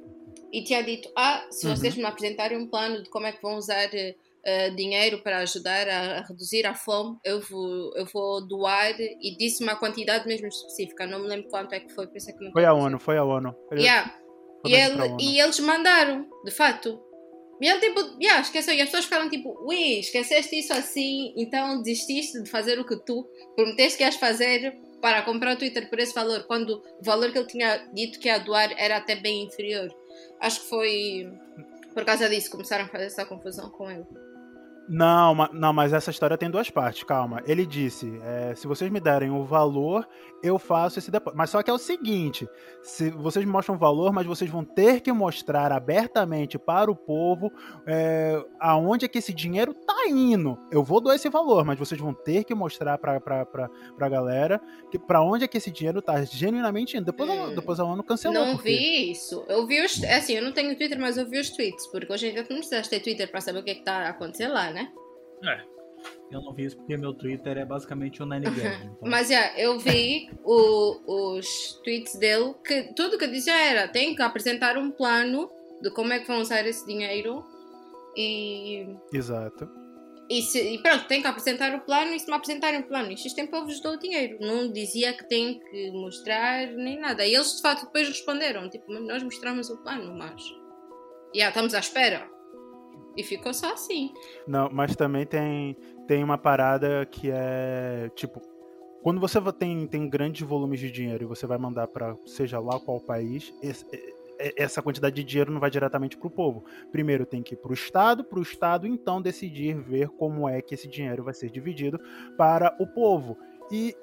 E tinha dito: Ah, se Uhum. vocês me apresentarem um plano de como é que vão usar eh, dinheiro para ajudar a, a reduzir a fome, eu vou, eu vou doar. E disse uma quantidade mesmo específica, não me lembro quanto é que foi, por isso é que não Foi a ONU, foi a ONU. Ele- Yeah. E, ele, ONU. e eles mandaram, de fato. E ele tipo, yeah, esqueceu. E as pessoas ficaram tipo, ui, esqueceste isso assim, então desististe de fazer o que tu prometeste que ias fazer para comprar o Twitter por esse valor, quando o valor que ele tinha dito que ia doar era até bem inferior. Acho que foi por causa disso começaram a fazer essa confusão com ele. Não, não, mas essa história tem duas partes, calma. Ele disse: é, se vocês me derem o valor, eu faço esse depósito. Mas só que é o seguinte: se vocês me mostram o valor, mas vocês vão ter que mostrar abertamente para o povo é, aonde é que esse dinheiro tá indo. Eu vou dar esse valor, mas vocês vão ter que mostrar pra, pra, pra, pra galera que, pra onde é que esse dinheiro tá genuinamente indo. Depois, a, Hum. depois a ONU cancelou. não porque- vi isso. Eu vi os. é Assim, eu não tenho Twitter, mas eu vi os tweets, porque hoje em dia tu não precisas ter Twitter para saber o que está a acontecer lá, né? Eu não vi isso porque meu Twitter é basicamente o Nine Gag. Então... Mas yeah, eu vi o- os tweets dele que tudo que dizia era tem que apresentar um plano de como é que vão usar esse dinheiro e, Exato. e, se- e pronto, tem que apresentar o plano e se não apresentarem o plano, X tempo eu vos dou o dinheiro. Não dizia que tem que mostrar nem nada. E eles de facto depois responderam, tipo, nós mostramos o plano, mas yeah, estamos à espera. E ficou só assim. Não, mas também tem, tem uma parada que é tipo. Quando você tem, tem grandes volumes de dinheiro e você vai mandar para seja lá qual país, esse- essa quantidade de dinheiro não vai diretamente para o povo. Primeiro tem que ir para o Estado, para o Estado então decidir ver como é que esse dinheiro vai ser dividido para o povo. E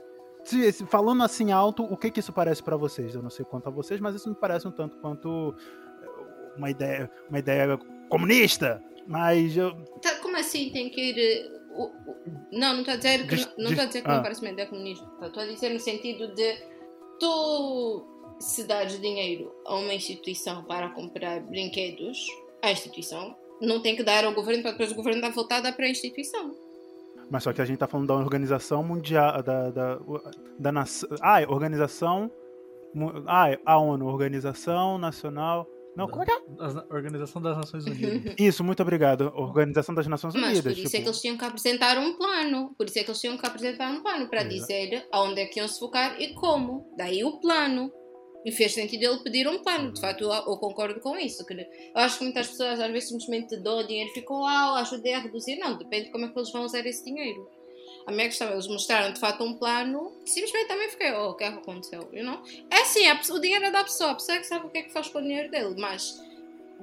se- falando assim alto, o que, que isso parece para vocês? Eu não sei quanto a vocês, mas isso me parece um tanto quanto eh, uma ideia, uma ideia comunista. Mas eu, Tá, como assim tem que ir. o- o- não, não estou a dizer que, Diz- não, não diz- estou a dizer que ah. não parece uma ideia comunista. Estou a dizer no sentido de tu se dares dinheiro a uma instituição para comprar brinquedos, a instituição não tem que dar ao governo para depois o governo dar voltada para a instituição. Mas só que a gente tá falando da organização mundial, da, da, da nação. Ah, é organização. Ah, é a ONU, Organização Nacional. Não, como é que é? A Organização das Nações Unidas. Isso, muito obrigado. Organização das Nações Mas Unidas. por isso é tipo, que eles tinham que apresentar um plano. Por isso é que eles tinham que apresentar um plano para dizer aonde é que iam se focar e como. Daí o plano. E fez sentido ele pedir um plano. De facto, eu, eu concordo com isso. Que eu acho que muitas pessoas às vezes simplesmente dão dinheiro e ficam, ah, ajudei a reduzir. Não, depende de como é que eles vão usar esse dinheiro. A minha questão é, eles mostraram de facto um plano, simplesmente também fiquei, oh, o que é que aconteceu? You know? É assim, a pessoa- o dinheiro é da pessoa, a pessoa é que sabe o que é que faz com o dinheiro dele, mas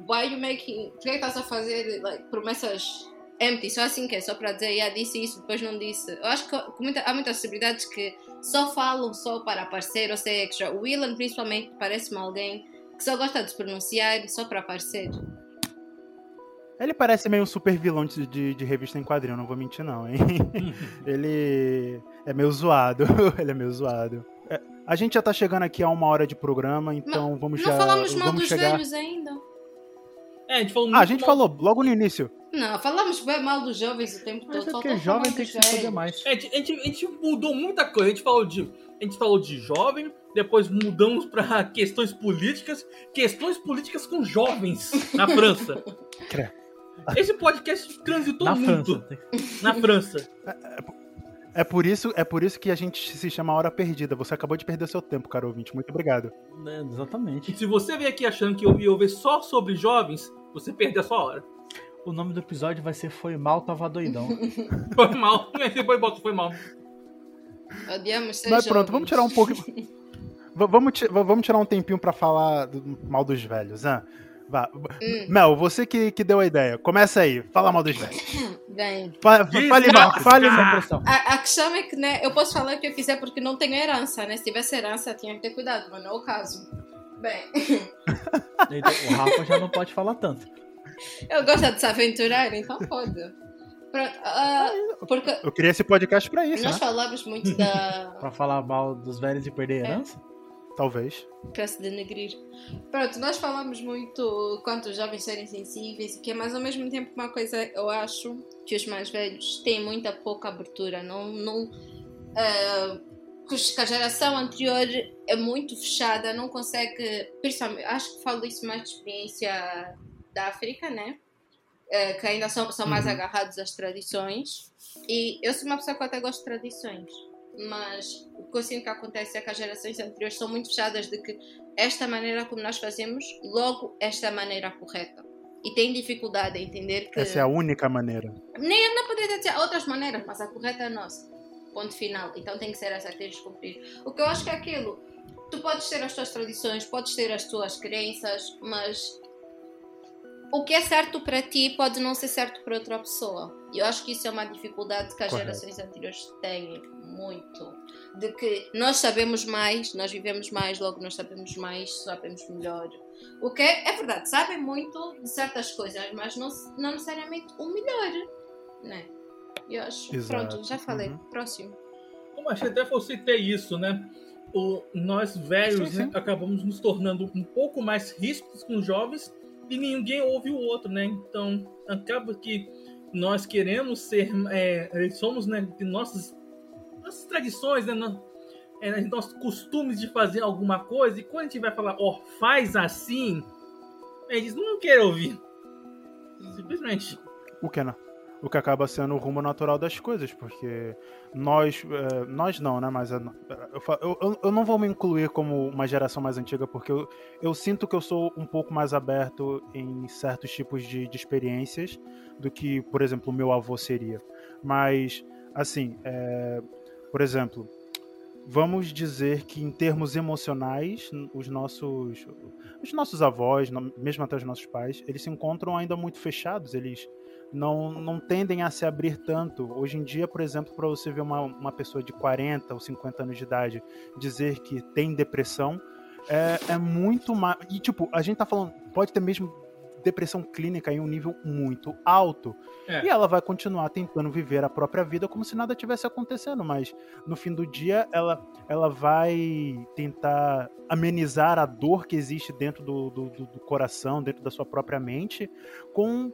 why you making, por é que estás a fazer like, promessas empty, só assim que é, só para dizer, yeah, disse isso, depois não disse. Eu acho que muita, há muitas celebridades que só falam só para aparecer ou extra. O Willan, principalmente, parece-me alguém que só gosta de se pronunciar só para aparecer. Ele parece meio um super vilão de, de, de revista em quadrinho, não vou mentir não, hein? ele é meio zoado, ele é meio zoado. É, a gente já tá chegando aqui a uma hora de programa, então não, vamos não já... falamos mal vamos dos chegar... velhos ainda. É, a gente falou Ah, a gente mal- falou logo no início. Não, falamos bem mal dos jovens o tempo todo. Mas é faltou porque falar jovem tem que se velhos. mais. É, a, gente, a gente- a gente mudou muita coisa. A gente falou de, a gente falou de jovem, depois mudamos para questões políticas, questões políticas com jovens na França. Esse podcast transitou Na muito França. na França. É por, isso, é por isso que a gente se chama Hora Perdida. Você acabou de perder seu tempo, caro ouvinte. Muito obrigado. É, E exatamente. se você veio aqui achando que eu ia ouvir só sobre jovens, você perdeu a sua hora. O nome do episódio vai ser Foi Mal, Tava Doidão. Foi mal. Depois bota, foi mal. Odiamos ser Mas pronto, vamos tirar um pouco. Vamos, vamos tirar um tempinho pra falar do mal dos velhos, né? Vá. Hum. Mel, você que, que deu a ideia. Começa aí, fala mal dos velhos. Bem, Fa- fale mal, fale mal. a, a questão é que né, eu posso falar o que eu quiser porque não tenho herança, né? Se tivesse herança, tinha que ter cuidado, mas não é o caso. Bem, Então, o Rafa já não pode falar tanto. eu gosto de se aventurar, então pode. Pronto, ah, porque Eu queria esse podcast pra isso, nós né? falamos muito da. Pra falar mal dos velhos e perder a herança? Talvez. para se denegrir. Pronto, nós falamos muito quanto os jovens serem sensíveis, que é mas ao mesmo tempo uma coisa eu acho que os mais velhos têm muita pouca abertura, não, não ah, que a geração anterior é muito fechada, não consegue, principalmente, acho que falo isso mais de experiência da África, né? Ah, que ainda são, são mais Uhum. agarrados às tradições. E eu sou uma pessoa que até gosto de tradições mas o que eu sinto que acontece é que as gerações anteriores são muito fechadas de que esta maneira como nós fazemos, logo esta é a maneira correta. E tem dificuldade em entender que Essa é a única maneira. nem não poderia dizer outras maneiras, mas a correta é a nossa. Ponto final. Então tem que ser essa que tens de cumprir. O que eu acho que é aquilo. Tu podes ter as tuas tradições, podes ter as tuas crenças, mas o que é certo para ti pode não ser certo para outra pessoa. E eu acho que isso é uma dificuldade que as Correto. gerações anteriores têm muito. De que nós sabemos mais, nós vivemos mais, logo nós sabemos mais, sabemos melhor. O que é, é verdade, sabem muito de certas coisas, mas não, não necessariamente o melhor. Né? Eu acho. Exato. Pronto, já falei. Uhum. Próximo. Como achei até eu citei isso, né? O, nós velhos Sim, sim. né, acabamos nos tornando um pouco mais ríspidos com os jovens e ninguém ouve o outro, né? Então acaba que nós queremos ser, é, somos, né, nossas, nossas tradições, né, no- é, nossos costumes de fazer alguma coisa e quando a gente vai falar, ó, faz assim, eles não querem ouvir. Simplesmente. O que não? O que acaba sendo o rumo natural das coisas, porque nós, é, nós não, né? Mas é, eu, eu, eu- não vou me incluir como uma geração mais antiga, porque eu, eu sinto que eu sou um pouco mais aberto em certos tipos de, de experiências do que, por exemplo, o meu avô seria. Mas, assim, é, por exemplo, vamos dizer que em termos emocionais, os nossos, os nossos avós, mesmo até os nossos pais, eles se encontram ainda muito fechados, eles não, não tendem a se abrir tanto. Hoje em dia, por exemplo, para você ver uma, uma pessoa de 40 ou 50 anos de idade dizer que tem depressão, é, é muito mais. E, tipo, a gente tá falando, pode ter mesmo depressão clínica em um nível muito alto. É. E ela vai continuar tentando viver a própria vida como se nada tivesse acontecendo, mas no fim do dia ela, ela vai tentar amenizar a dor que existe dentro do, do, do- do coração, dentro da sua própria mente, com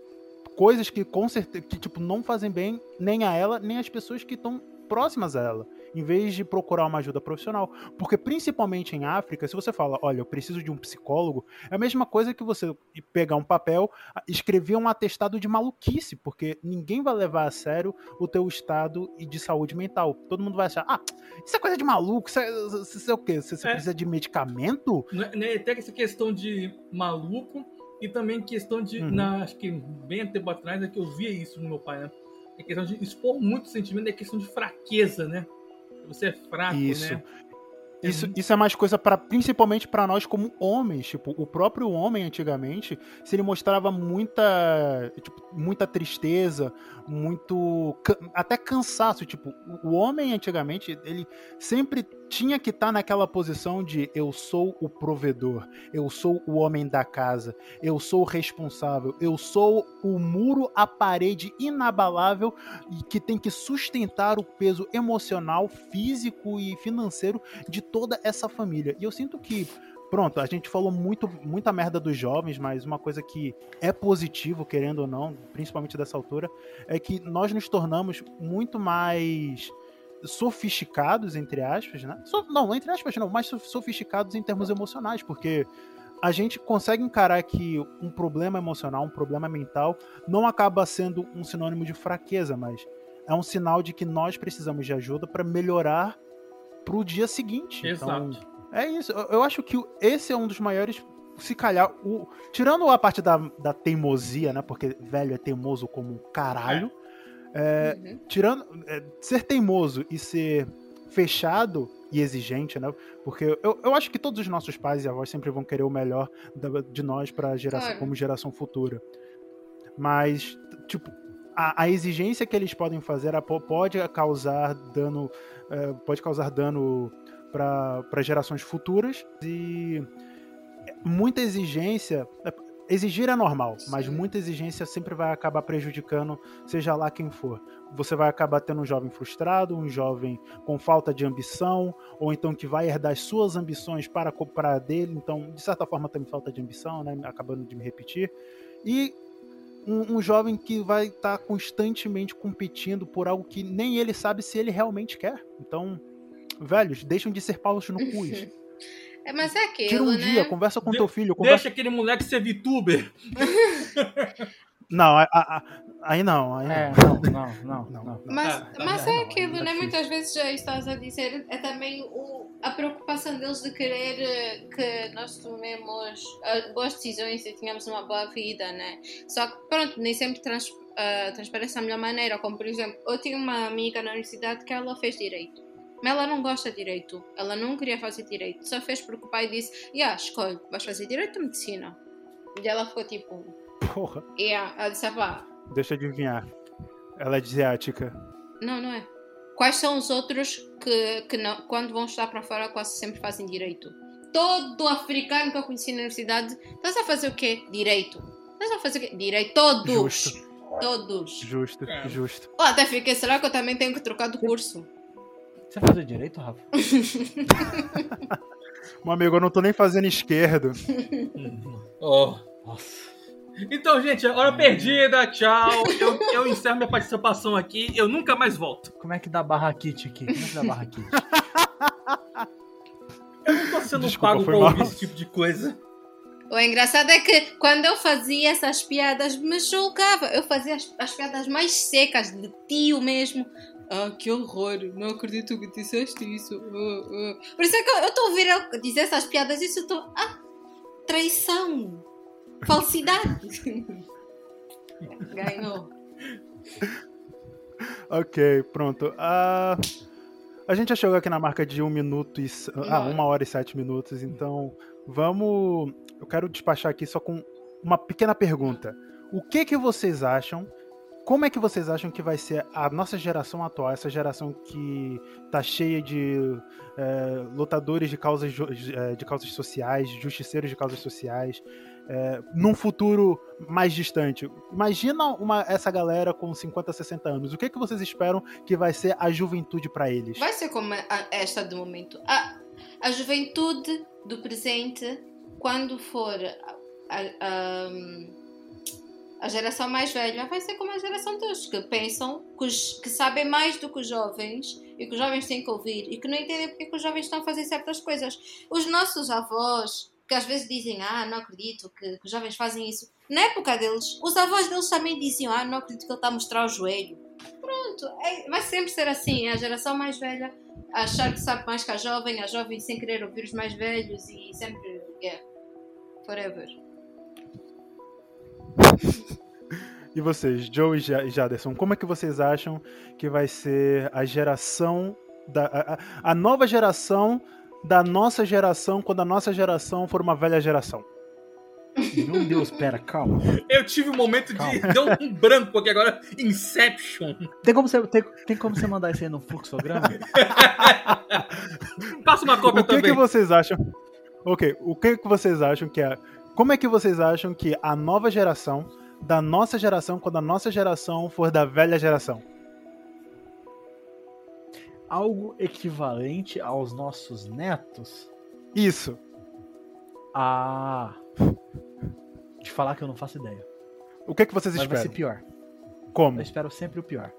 coisas que com certeza que tipo não fazem bem nem a ela nem às pessoas que estão próximas a ela, em vez de procurar uma ajuda profissional, porque principalmente em África, se você fala, olha, eu preciso de um psicólogo, é a mesma coisa que você pegar um papel, escrever um atestado de maluquice, porque ninguém vai levar a sério o teu estado e de saúde mental. Todo mundo vai achar, ah, isso é coisa de maluco, isso é, isso é o quê? Você, você É. precisa de medicamento? né, até essa questão de maluco e também questão de, Uhum. na, acho que bem tempo atrás é que eu via isso no meu pai, né? É questão de expor muito sentimento, é questão de fraqueza, né? Você é fraco, Isso. né? Isso, isso é mais coisa para principalmente para nós como homens, tipo, o próprio homem antigamente, se ele mostrava muita, tipo, muita tristeza, muito até cansaço, tipo, o homem antigamente, ele sempre tinha que estar tá naquela posição de eu sou o provedor, eu sou o homem da casa, eu sou o responsável, eu sou o muro, a parede inabalável e que tem que sustentar o peso emocional, físico e financeiro de toda essa família. E eu sinto que pronto, a gente falou muito, muita merda dos jovens, mas uma coisa que é positivo, querendo ou não, principalmente dessa altura, é que nós nos tornamos muito mais sofisticados, entre aspas, né? So, não, entre aspas não, mais sofisticados em termos emocionais, porque a gente consegue encarar que um problema emocional, um problema mental, não acaba sendo um sinônimo de fraqueza, mas é um sinal de que nós precisamos de ajuda para melhorar para o dia seguinte. Exato. Então, é isso. Eu acho que esse é um dos maiores. Se calhar, o, tirando a parte da, da teimosia, né? Porque velho é teimoso como um caralho. É, uhum. Tirando. É, ser teimoso e ser fechado e exigente, né? Porque eu, eu acho que todos os nossos pais e avós sempre vão querer o melhor de nós para geração claro. como geração futura. Mas, tipo, a, a, exigência que eles podem fazer pode causar dano, é, pode causar dano para gerações futuras e muita exigência exigir é normal, Sim. mas muita exigência sempre vai acabar prejudicando, seja lá quem for. Você vai acabar tendo um jovem frustrado, um jovem com falta de ambição, ou então que vai herdar as suas ambições para comprar dele, então, de certa forma, também falta de ambição, né? Acabando de me repetir. E um, um jovem que vai estar tá constantemente competindo por algo que nem ele sabe se ele realmente quer. Então, velhos, deixam de ser paus no cu. É, mas é aquilo, Tira um né? dia, conversa com de teu filho. Conversa... Deixa aquele moleque ser VTuber. Não, a, a, aí não. Aí é, não, não, não, não, não. Mas, ah, mas é, é aquilo, né? Muitas vezes já estás a dizer, é também o, a preocupação deles de querer eh, que nós tomemos uh, boas decisões e tenhamos uma boa vida, né? Só que, pronto, nem sempre trans, uh, transparece da melhor maneira. Como, por exemplo, eu tinha uma amiga na universidade que ela fez direito. Mas ela não gosta de direito. Ela não queria fazer direito. Só fez porque o pai disse: Yeah, escolhe, vais fazer direito ou medicina? E ela ficou tipo: Porra. Yeah. Ela disse: pá. Deixa eu adivinhar. Ela é asiática. Não, não é. Quais são os outros que, que não, quando vão estar para fora quase sempre fazem direito? Todo africano que eu conheci na universidade, estás a fazer o quê? Direito. Estás a fazer o quê? Direito. Todos. Justo. Todos. Justo, é. justo. Oh, até fiquei, será que eu também tenho que trocar de curso? Você fazer direito, Rafa? Meu amigo, eu não tô nem fazendo esquerdo. oh. Nossa. Então, gente, hora perdida, tchau. Eu, eu encerro minha participação aqui, eu nunca mais volto. Como é que dá barra kit aqui? Como é que dá barra kit? eu não tô sendo Desculpa, pago pra ouvir esse tipo de coisa. O engraçado é que quando eu fazia essas piadas, me julgava. Eu fazia as, as piadas mais secas, de tio mesmo. Ah, que horror, não acredito que disseste isso. Uh, uh. Por isso é que eu estou a ouvir ele dizer essas piadas, isso eu estou. Ah, traição, falsidade. Ganhou. ok, pronto. Uh, a gente já chegou aqui na marca de um minuto e. Ah, uma hora e sete minutos, então vamos. Eu quero despachar aqui só com uma pequena pergunta. O que que vocês acham como é que vocês acham que vai ser a nossa geração atual, essa geração que tá cheia de é, lutadores de causas, é, de causas sociais, justiceiros de causas sociais, é, num futuro mais distante? Imagina uma, essa galera com 50, 60 anos. O que, é que vocês esperam que vai ser a juventude para eles? Vai ser como esta do momento. A, a juventude do presente, quando for. A, a, a geração mais velha vai ser como a geração deles, que pensam, que, os, que, sabem mais do que os jovens e que os jovens têm que ouvir e que não entendem porque que os jovens estão a fazer certas coisas. Os nossos avós, que às vezes dizem, ah, não acredito que, que os jovens fazem isso. Na época deles, os avós deles também diziam, ah, não acredito que ele está a mostrar o joelho. Pronto, é, vai sempre ser assim. É a geração mais velha a achar que sabe mais que a jovem, a jovem sem querer ouvir os mais velhos e sempre, yeah, forever. E vocês, Joe e Jaderson, como é que vocês acham que vai ser a geração da a, a nova geração da nossa geração quando a nossa geração for uma velha geração? Meu Deus, pera, calma. Eu tive um momento de. Deu um branco aqui agora. Inception. Tem como você, tem, tem como você mandar isso aí no fluxograma? Passa uma cópia O que, também. que vocês acham? Ok, o que, que vocês acham que é. Como é que vocês acham que a nova geração, da nossa geração, quando a nossa geração for da velha geração? Algo equivalente aos nossos netos? Isso. Ah. De falar que eu não faço ideia. O que, que vocês Mas vai ser esperam? pior. Como? Eu espero sempre o pior.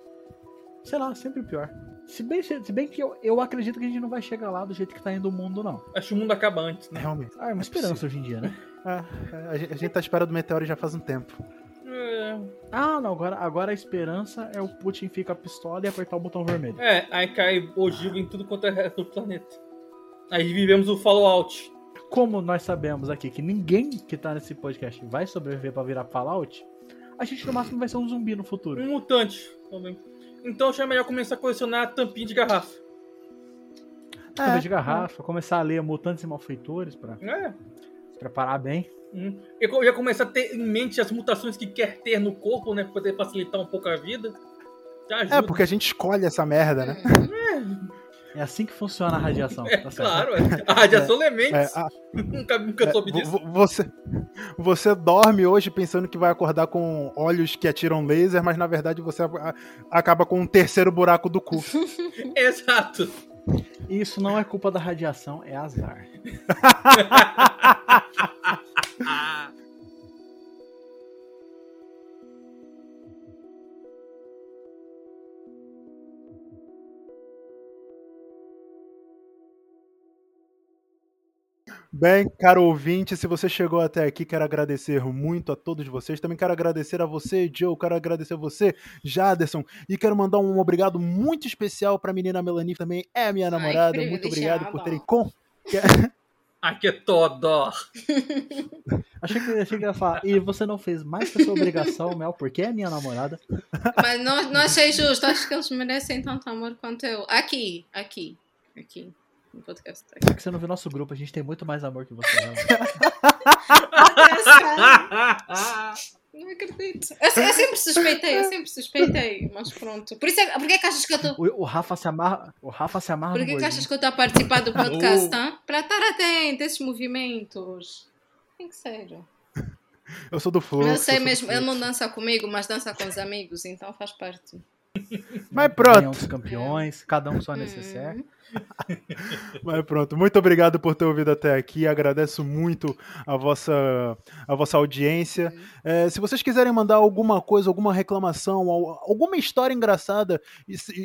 Sei lá, sempre o pior. Se bem, se bem que eu, eu acredito que a gente não vai chegar lá do jeito que tá indo o mundo, não. Acho que o mundo acaba antes, né? Realmente. Ah, é uma esperança hoje em dia, né? Ah, a, gente, a gente tá esperando o meteoro já faz um tempo. É, Ah, não, agora, agora a esperança é o Putin ficar pistola e apertar o botão vermelho. É, aí cai ogiva em tudo quanto é resto do planeta. Aí vivemos o Fallout. Como nós sabemos aqui que ninguém que tá nesse podcast vai sobreviver pra virar Fallout, a gente no máximo vai ser um zumbi no futuro. Um mutante também. Então acho melhor começar a colecionar tampinha de garrafa. Também de garrafa, começar a ler Mutantes e Malfeitores pra É. preparar bem. Hum. Eu já começar a ter em mente as mutações que quer ter no corpo, né? Pra poder facilitar um pouco a vida. É, porque a gente escolhe essa merda, né? É assim que funciona a radiação. É, tá claro, é. a radiação É, elementos. a- Nunca, nunca soube disso. vo- você, você dorme hoje pensando que vai acordar com olhos que atiram laser, mas na verdade você acaba com um terceiro buraco do cu. Exato. Isso não é culpa da radiação, é azar. Bem, caro ouvinte, se você chegou até aqui, quero agradecer muito a todos vocês. Também quero agradecer a você, Joe, quero agradecer a você, Jaderson, e quero mandar um obrigado muito especial pra menina Melanie, que também é minha namorada. que muito obrigado por terem com. Aqui é todo. Achei que, achei que ia falar, e você não fez mais que a sua obrigação, Mel, porque é minha namorada. Mas não, não achei justo. Acho que eles merecem tanto amor quanto eu. Aqui, aqui, aqui. No podcast. Só que você não viu nosso grupo, a gente tem muito mais amor que você. Ela. Não acredito. Eu, eu sempre suspeitei, eu sempre suspeitei. Mas pronto. Por isso é, por que que achas que eu estou. O, o Rafa se amarra, o Rafa se amarra Por que, que gordinho. achas que eu estou a participar do podcast, tá? Para estar atento a esses movimentos. Tem que ser. Eu sou do Fluxo. eu sei do mesmo, ele não dança comigo, mas dança com os amigos, então faz parte. Mas pronto, campeões, cada um com sua necessaire. mas pronto. Muito obrigado por ter ouvido até aqui. Agradeço muito a vossa, a vossa audiência. É, se vocês quiserem mandar alguma coisa, alguma reclamação, al- alguma história engraçada,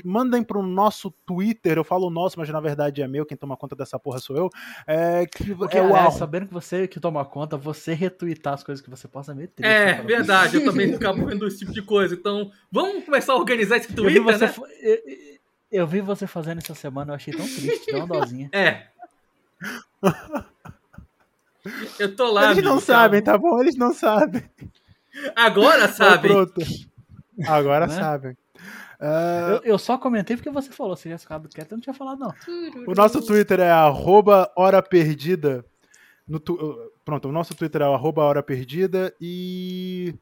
mandem pro nosso Twitter. Eu falo nosso, mas na verdade é meu. Quem toma conta dessa porra sou eu. É, que Porque, é aliás, arro- sabendo que você que toma conta, você retweetar as coisas que você posta é meio triste. É, né, cara? verdade. Eu também acabo vendo esse tipo de coisa. Então, vamos começar a organizar esse Eu vi, Twitter, você, né? eu- eu vi você fazendo essa semana, eu achei tão triste, deu uma dosinha. É. Eu tô lá. Eles não sabem, tá bom? Eles não sabem. Agora Mas sabe. pronto. Agora Né? sabem. É, Eu, eu só comentei porque você falou, se tivesse ficado quieto, eu não tinha falado, não. O nosso Twitter é arroba hora perdida. No tu- uh, Pronto, o nosso Twitter é arroba hora perdida e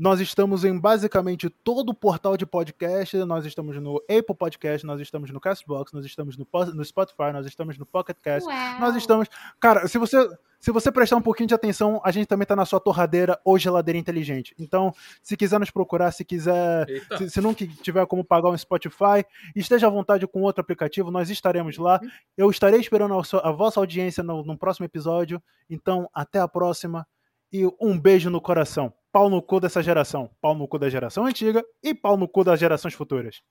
nós estamos em basicamente todo o portal de podcast. Nós estamos no Apple Podcast, nós estamos no Castbox, nós estamos no, no Spotify, nós estamos no Pocket Cast. Nós estamos. Cara, se você, se você prestar um pouquinho de atenção, a gente também tá na sua torradeira ou geladeira inteligente. Então, se quiser nos procurar, se quiser. Eita. Se, se não tiver como pagar um Spotify, esteja à vontade com outro aplicativo, nós estaremos lá. Eu estarei esperando a, sua- a vossa audiência no, no próximo episódio. Então, até a próxima. E um beijo no coração. Pau no cu dessa geração. Pau no cu da geração antiga e pau no cu das gerações futuras.